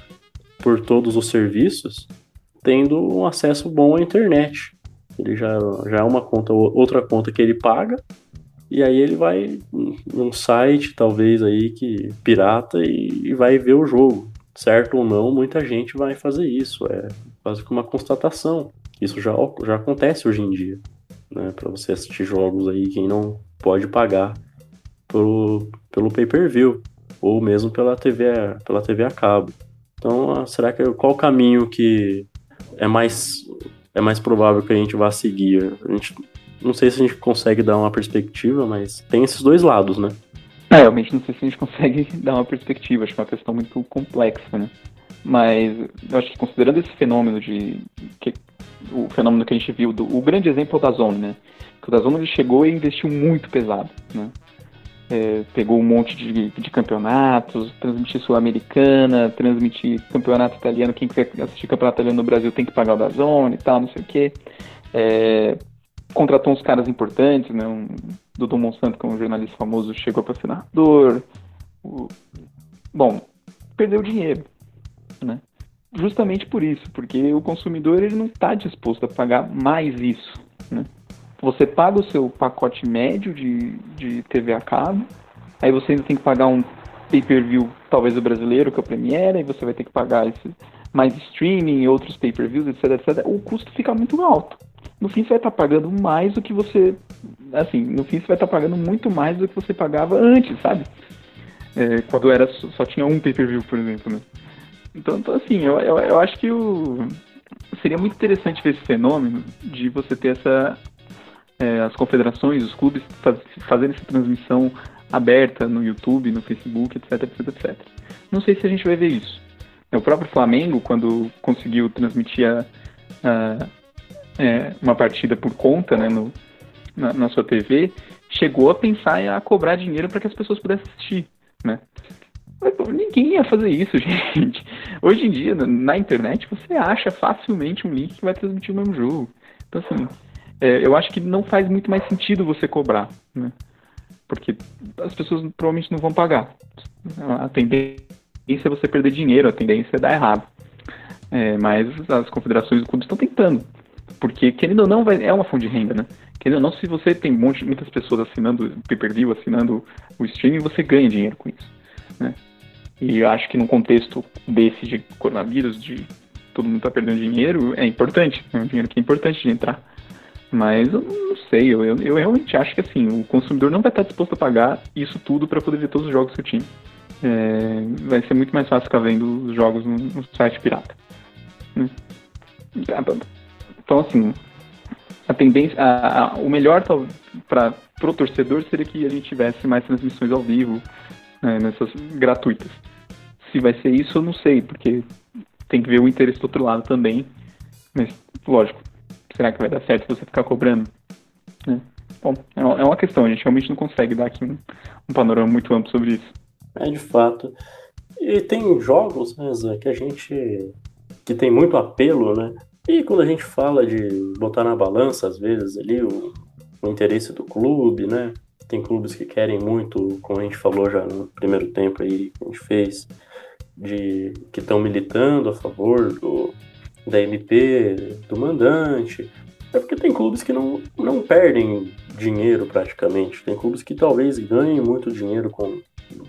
por todos os serviços tendo um acesso bom à internet. Ele já, já é uma conta, outra conta que ele paga, e aí ele vai num site, talvez aí, que pirata e, e vai ver o jogo. Certo ou não, muita gente vai fazer isso. É quase que uma constatação. Isso já, já acontece hoje em dia. Né, para você assistir jogos aí, quem não pode pagar pelo, pelo pay-per-view ou mesmo pela TV, pela TV a cabo. Então, ah, será que qual o caminho que é mais é mais provável que a gente vá seguir. A gente não sei se a gente consegue dar uma perspectiva, mas tem esses dois lados, né? É, realmente não sei se a gente consegue dar uma perspectiva, acho que é uma questão muito complexa, né? Mas eu acho que considerando esse fenômeno de. Que, o fenômeno que a gente viu, do, o grande exemplo é o né? Que o da Zone ele chegou e investiu muito pesado, né? É, pegou um monte de, de campeonatos, transmitir Sul-Americana, transmitir campeonato italiano, quem quer assistir campeonato italiano no Brasil tem que pagar o da Zone e tal, não sei o quê. É, contratou uns caras importantes, né? Um, Dudu Monsanto, que é um jornalista famoso, chegou para ser narrador. O, bom, perdeu dinheiro, né? Justamente por isso, porque o consumidor ele não está disposto a pagar mais isso, né? Você paga o seu pacote médio de, de TV a cabo, aí você ainda tem que pagar um pay-per-view, talvez o brasileiro, que é o Premiere, aí você vai ter que pagar esse, mais streaming, outros pay-per-views, etc, etc. O custo fica muito alto. No fim, você vai estar pagando mais do que você. Assim, no fim, você vai estar pagando muito mais do que você pagava antes, sabe? É, quando era só tinha um pay-per-view, por exemplo, né? Então, então assim, eu, eu, eu acho que o, seria muito interessante ver esse fenômeno de você ter essa é, as confederações, os clubes faz, fazendo essa transmissão aberta no YouTube, no Facebook, etc, etc, etc. Não sei se a gente vai ver isso. O próprio Flamengo, quando conseguiu transmitir a, a, é, uma partida por conta né, no, na, na, sua TV, chegou a pensar a cobrar dinheiro para que as pessoas pudessem assistir. Né? Mas, ninguém ia fazer isso, gente. Hoje em dia, na internet, você acha facilmente um link que vai transmitir o mesmo jogo. Então, assim, é, eu acho que não faz muito mais sentido você cobrar, né? Porque as pessoas provavelmente não vão pagar. A tendência é você perder dinheiro, a tendência é dar errado. É, mas as confederações do clube estão tentando. Porque, querendo ou não, vai, é uma fonte de renda, né? Querendo ou não, se você tem um monte, muitas pessoas assinando o pay-per-view, assinando o streaming, você ganha dinheiro com isso, né? E eu acho que num contexto desse de coronavírus, de todo mundo tá perdendo dinheiro, é importante. É um dinheiro que é importante de entrar. Mas eu não sei, eu, eu, realmente acho que assim, o consumidor não vai estar disposto a pagar isso tudo para poder ver todos os jogos seu time. É, vai ser muito mais fácil ficar vendo os jogos no, no site pirata. Né? Então, assim, a tendência, a, a, o melhor para o torcedor seria que a gente tivesse mais transmissões ao vivo, né, nessas gratuitas. Se vai ser isso, eu não sei, porque tem que ver o interesse do outro lado também. Mas, lógico, será que vai dar certo se você ficar cobrando? É. Bom, é, é uma questão, a gente realmente não consegue dar aqui um, um panorama muito amplo sobre isso. É, de fato. e tem jogos, né, Zé, que a gente. que tem muito apelo, né? E quando a gente fala de botar na balança, às vezes, ali, o, o interesse do clube, né? Tem clubes que querem muito, como a gente falou já no primeiro tempo aí que a gente fez, de que estão militando a favor do, da MP, do mandante. É porque tem clubes que não, não perdem dinheiro praticamente. Tem clubes que talvez ganhem muito dinheiro com,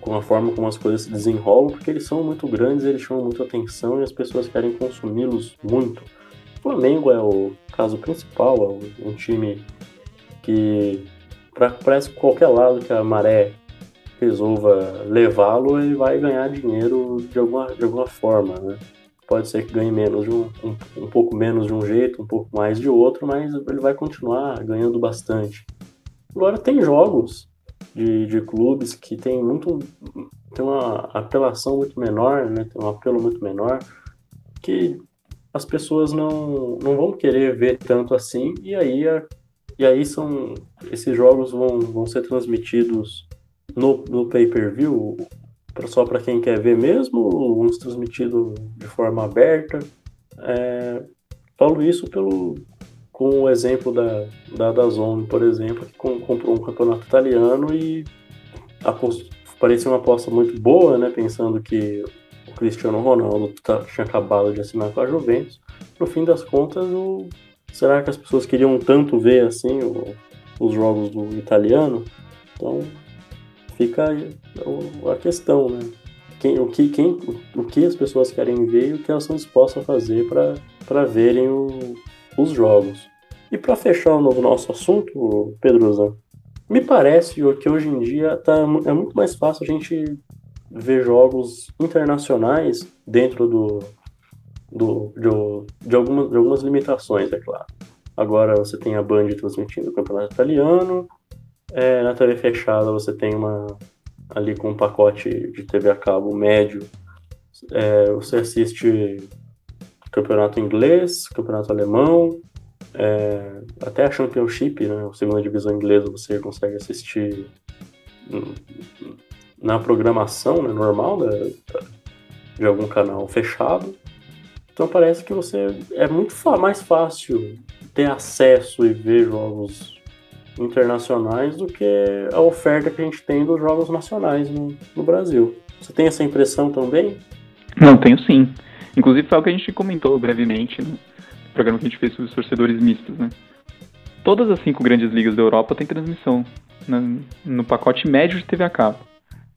com a forma como as coisas se desenrolam, porque eles são muito grandes, eles chamam muita atenção e as pessoas querem consumi-los muito. O Flamengo é o caso principal, é um time que parece qualquer lado que a maré resolva levá-lo, ele vai ganhar dinheiro de alguma, de alguma forma, né? Pode ser que ganhe menos de um, um, um pouco menos de um jeito, um pouco mais de outro, mas ele vai continuar ganhando bastante. Agora tem jogos de, de clubes que tem muito tem uma apelação muito menor, né? Tem um apelo muito menor que as pessoas não, não vão querer ver tanto assim e aí a, e aí são esses jogos vão, vão ser transmitidos no, no pay-per-view só para quem quer ver mesmo, vamos transmitido de forma aberta. É, falo isso pelo com o exemplo da, da, da Zone, por exemplo, que comprou um campeonato italiano e parecia uma aposta muito boa, né? Pensando que o Cristiano Ronaldo tá, tinha acabado de assinar com a Juventus. No fim das contas, o, será que as pessoas queriam tanto ver assim o, os jogos do italiano? Então fica a questão, né? Quem, o, que, quem, o que as pessoas querem ver e o que elas são dispostas a fazer para verem o, os jogos. E para fechar o nosso assunto, Pedroza, me parece que hoje em dia tá, é muito mais fácil a gente ver jogos internacionais dentro do, do, de, de, algumas, de algumas limitações, é claro. Agora você tem a Band transmitindo o campeonato italiano, é, na TV fechada você tem uma ali com um pacote de TV a cabo médio, é, você assiste campeonato inglês, campeonato alemão, é, até a Championship, né, a segunda divisão inglesa, você consegue assistir na programação né, normal da, de algum canal fechado. Então parece que você é muito mais fácil ter acesso e ver jogos internacionais do que a oferta que a gente tem dos jogos nacionais no, no Brasil. Você tem essa impressão também? Não, tenho sim. Inclusive foi o que a gente comentou brevemente no programa que a gente fez sobre os torcedores mistos, né? Todas as cinco grandes ligas da Europa têm transmissão né, no pacote médio de TV a cabo.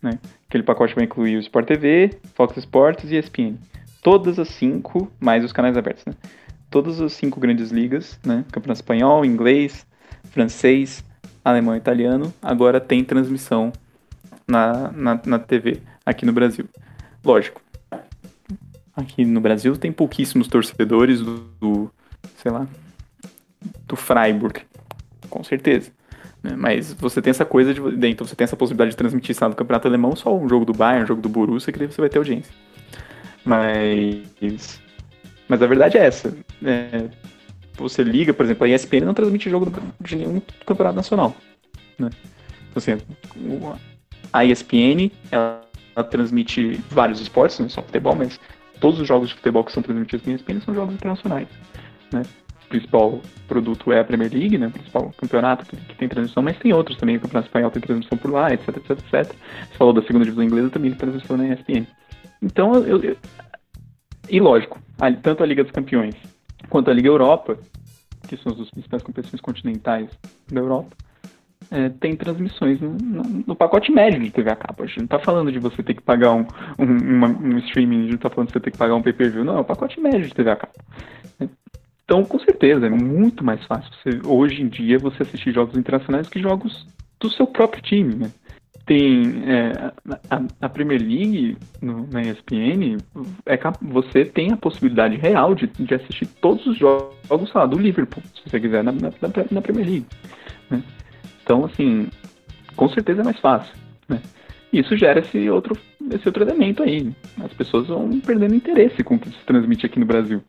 Né? Aquele pacote vai incluir o Sport TV, Fox Sports e ESPN. Todas as cinco, mais os canais abertos, né? Todas as cinco grandes ligas, né? Campeonato espanhol, inglês, francês, alemão e italiano, agora tem transmissão na, na, na TV aqui no Brasil. Lógico, aqui no Brasil tem pouquíssimos torcedores do, do sei lá, do Freiburg, com certeza. Né? Mas você tem essa coisa de. Então você tem essa possibilidade de transmitir lá no Campeonato Alemão só um jogo do Bayern, um jogo do Borussia, que daí você vai ter audiência. Mas. Mas a verdade é essa. É, você liga, por exemplo, a ESPN não transmite jogo de nenhum campeonato nacional. Né? Então, assim, a ESPN, ela, ela transmite vários esportes, não só futebol, mas todos os jogos de futebol que são transmitidos na ESPN são jogos internacionais. Né? O principal produto é a Premier League, né? o principal campeonato que, que tem transmissão, mas tem outros também, o Campeonato Espanhol tem transmissão por lá, etc, etc, etc. Você falou da segunda divisão inglesa, também tem transmissão na ESPN. Então, eu, eu, e lógico, tanto a Liga dos Campeões quanto a Liga Europa, que são as principais competições continentais da Europa, é, tem transmissões no, no, no, pacote médio de TV a cabo. A gente não está falando de você ter que pagar um, um, uma, um streaming, a gente não está falando de você ter que pagar um pay-per-view, não, é o pacote médio de TV a cabo. Então, com certeza, é muito mais fácil você, hoje em dia você assistir jogos internacionais que jogos do seu próprio time, né? Tem é, a, a, Premier League no, na ESPN, é, você tem a possibilidade real de, de assistir todos os jogos lá, do Liverpool, se você quiser, na, na, na Premier League. Né? Então, assim, com certeza é mais fácil. Né? Isso gera esse outro, esse outro elemento aí. As pessoas vão perdendo interesse com o que se transmite aqui no Brasil.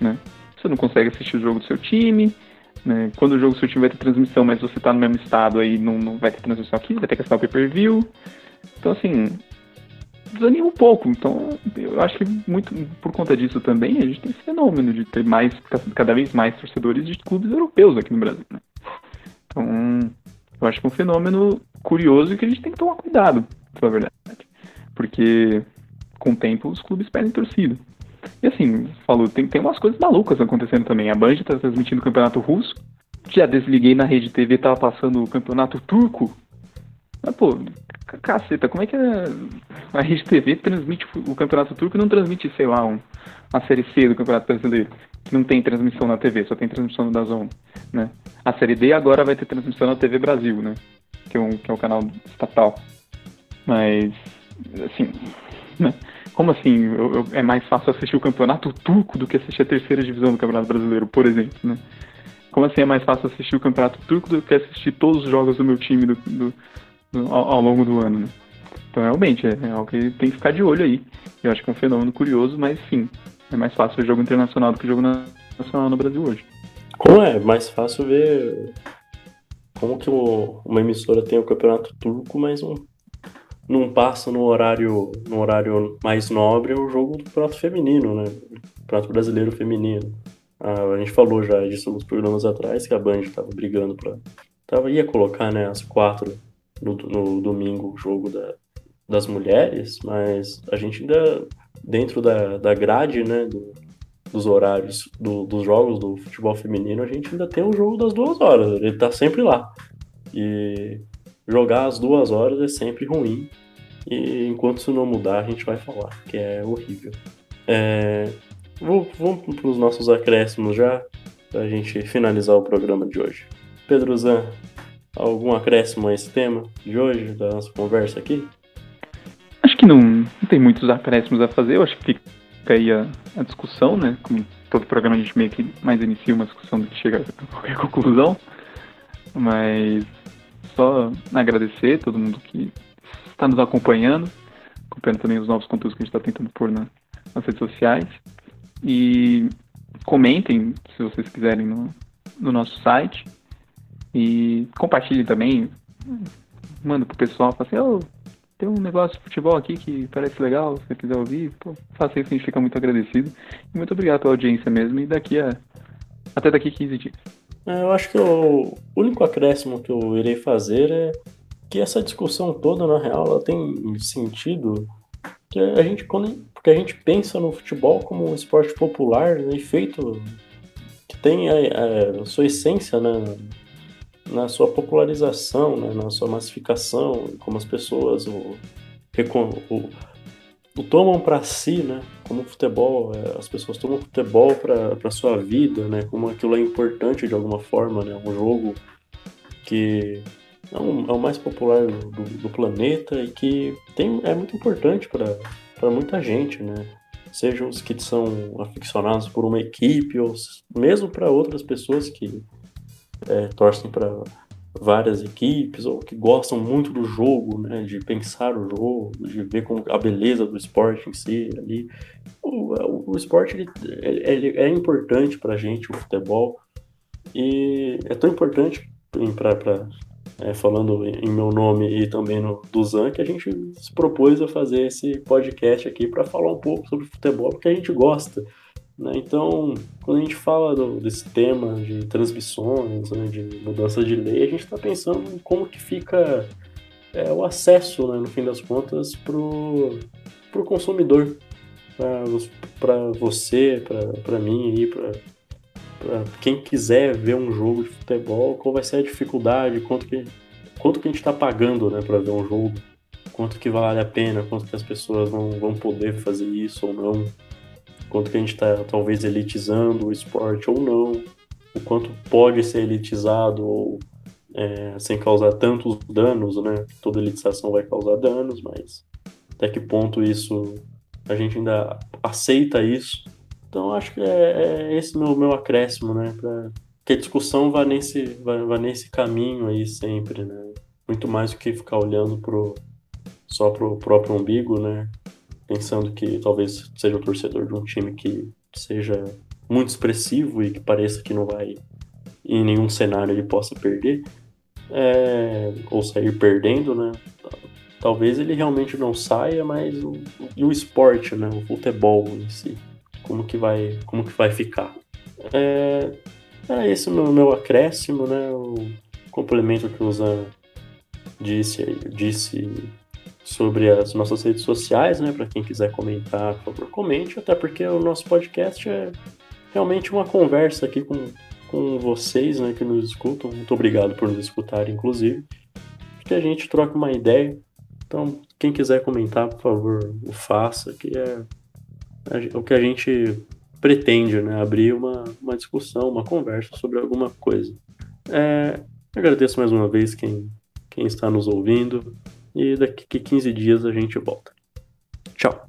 Né? Você não consegue assistir o jogo do seu time, né? Quando o jogo time vai ter transmissão, mas você tá no mesmo estado, aí não, não vai ter transmissão aqui, vai ter que assinar o pay-per-view. Então, assim, desanima um pouco. Então, eu acho que muito por conta disso também, a gente tem esse fenômeno de ter mais, cada vez mais torcedores de clubes europeus aqui no Brasil. Né? Então, eu acho que é um fenômeno curioso que a gente tem que tomar cuidado, na verdade. Porque com o tempo os clubes perdem torcida. E assim, falou, tem, tem umas coisas malucas acontecendo também. A Band tá transmitindo o campeonato russo. Já desliguei na rede TV, tava passando o campeonato turco. Mas, pô, caceta, como é que a, a Rede TV transmite o campeonato turco e não transmite, sei lá, um, uma série C do Campeonato Brasileiro? Que não tem transmissão na TV, só tem transmissão da Zona, né? A série D agora vai ter transmissão na TV Brasil, né? Que é, um, que é um canal estatal. Mas, assim, né? Como assim? Eu, eu, é mais fácil assistir o campeonato turco do que assistir a terceira divisão do Campeonato Brasileiro, por exemplo, né? Como assim é mais fácil assistir o campeonato turco do que assistir todos os jogos do meu time do, do, do ao, ao, longo do ano, né? Então, realmente, é, é, algo que tem que ficar de olho aí. Eu acho que é um fenômeno curioso, mas sim, é mais fácil o jogo internacional do que o jogo nacional no Brasil hoje. Como é mais fácil ver como que uma emissora tem o campeonato turco, mas um não passa no horário, no horário mais nobre o jogo do prato feminino, né? Prato brasileiro feminino. Ah, a gente falou já disso nos programas atrás, que a Band estava brigando para tava, ia colocar né, às quatro no, no domingo o jogo da, das mulheres, mas a gente ainda, dentro da, da grade né, do, dos horários do, dos jogos do futebol feminino, a gente ainda tem o jogo das duas horas, ele está sempre lá. E jogar às duas horas é sempre ruim. E enquanto isso não mudar, a gente vai falar, que é horrível. É, vamos para os nossos acréscimos já, para a gente finalizar o programa de hoje. Pedro Zan, algum acréscimo a esse tema de hoje, da nossa conversa aqui? Acho que não, não tem muitos acréscimos a fazer, eu acho que fica aí a, a discussão, né? Como todo programa a gente meio que mais inicia uma discussão do que chega a qualquer conclusão. Mas só agradecer todo mundo que está nos acompanhando, acompanhando também os novos conteúdos que a gente está tentando pôr na, nas redes sociais. E comentem, se vocês quiserem, no, no nosso site. E compartilhem também. Manda pro pessoal, fala assim, oh, tem um negócio de futebol aqui que parece legal, se você quiser ouvir, pô, faça isso, a gente fica muito agradecido. E muito obrigado pela audiência mesmo, e daqui a. Até daqui 15 dias. É, eu acho que o único acréscimo que eu irei fazer é que essa discussão toda, na real, ela tem sentido que a gente, quando, porque a gente pensa no futebol como um esporte popular né, e feito que tem a, a, sua essência né, na sua popularização, né, na sua massificação, como as pessoas o, o, tomam para si, né? Como o futebol, é, as pessoas tomam futebol para sua vida, né? Como aquilo é importante de alguma forma, né? Um jogo que é, um, é o mais popular do, do, planeta e que tem, é muito importante para muita gente, né? Sejam os que são aficionados por uma equipe ou mesmo para outras pessoas que é, torcem para várias equipes ou que gostam muito do jogo, né, de pensar o jogo, de ver como a beleza do esporte em si ali. O, o, o esporte ele, ele, é importante para a gente, o futebol, e é tão importante para é, falando em meu nome e também no do Zan, que a gente se propôs a fazer esse podcast aqui para falar um pouco sobre futebol, porque a gente gosta. Né? Então, quando a gente fala do, desse tema de transmissões, né, de mudança de lei, a gente está pensando em como que fica é, o acesso, né, no fim das contas, para o consumidor, para você, para mim para quem quiser ver um jogo de futebol, qual vai ser a dificuldade, quanto que, quanto que a gente está pagando né, para ver um jogo, quanto que vale a pena, quanto que as pessoas vão, vão poder fazer isso ou não quanto que a gente está talvez elitizando o esporte ou não, o quanto pode ser elitizado ou é, sem causar tantos danos, né? Toda elitização vai causar danos, mas até que ponto isso a gente ainda aceita isso? Então acho que é, é esse meu meu acréscimo, né? Pra que a discussão vá nesse vá, nesse caminho aí sempre, né? Muito mais do que ficar olhando pro só pro próprio umbigo, né? Pensando que talvez seja o torcedor de um time que seja muito expressivo e que pareça que não vai em nenhum cenário ele possa perder é, ou sair perdendo, né? talvez ele realmente não saia, mas o, e o esporte, né? O futebol em si, como que vai, como que vai ficar? É, é esse o meu, meu acréscimo, né? O complemento que o Zan disse, disse sobre as nossas redes sociais, né? Para quem quiser comentar, por favor, comente, até porque o nosso podcast é realmente uma conversa aqui com, com vocês, né, que nos escutam. Muito obrigado por nos escutar, inclusive. Que a gente troca uma ideia. Então, quem quiser comentar, por favor, o faça, que é, o que a gente pretende, né? Abrir uma, uma discussão, uma conversa sobre alguma coisa. É, agradeço mais uma vez quem, quem está nos ouvindo e daqui a 15 dias a gente volta. Tchau!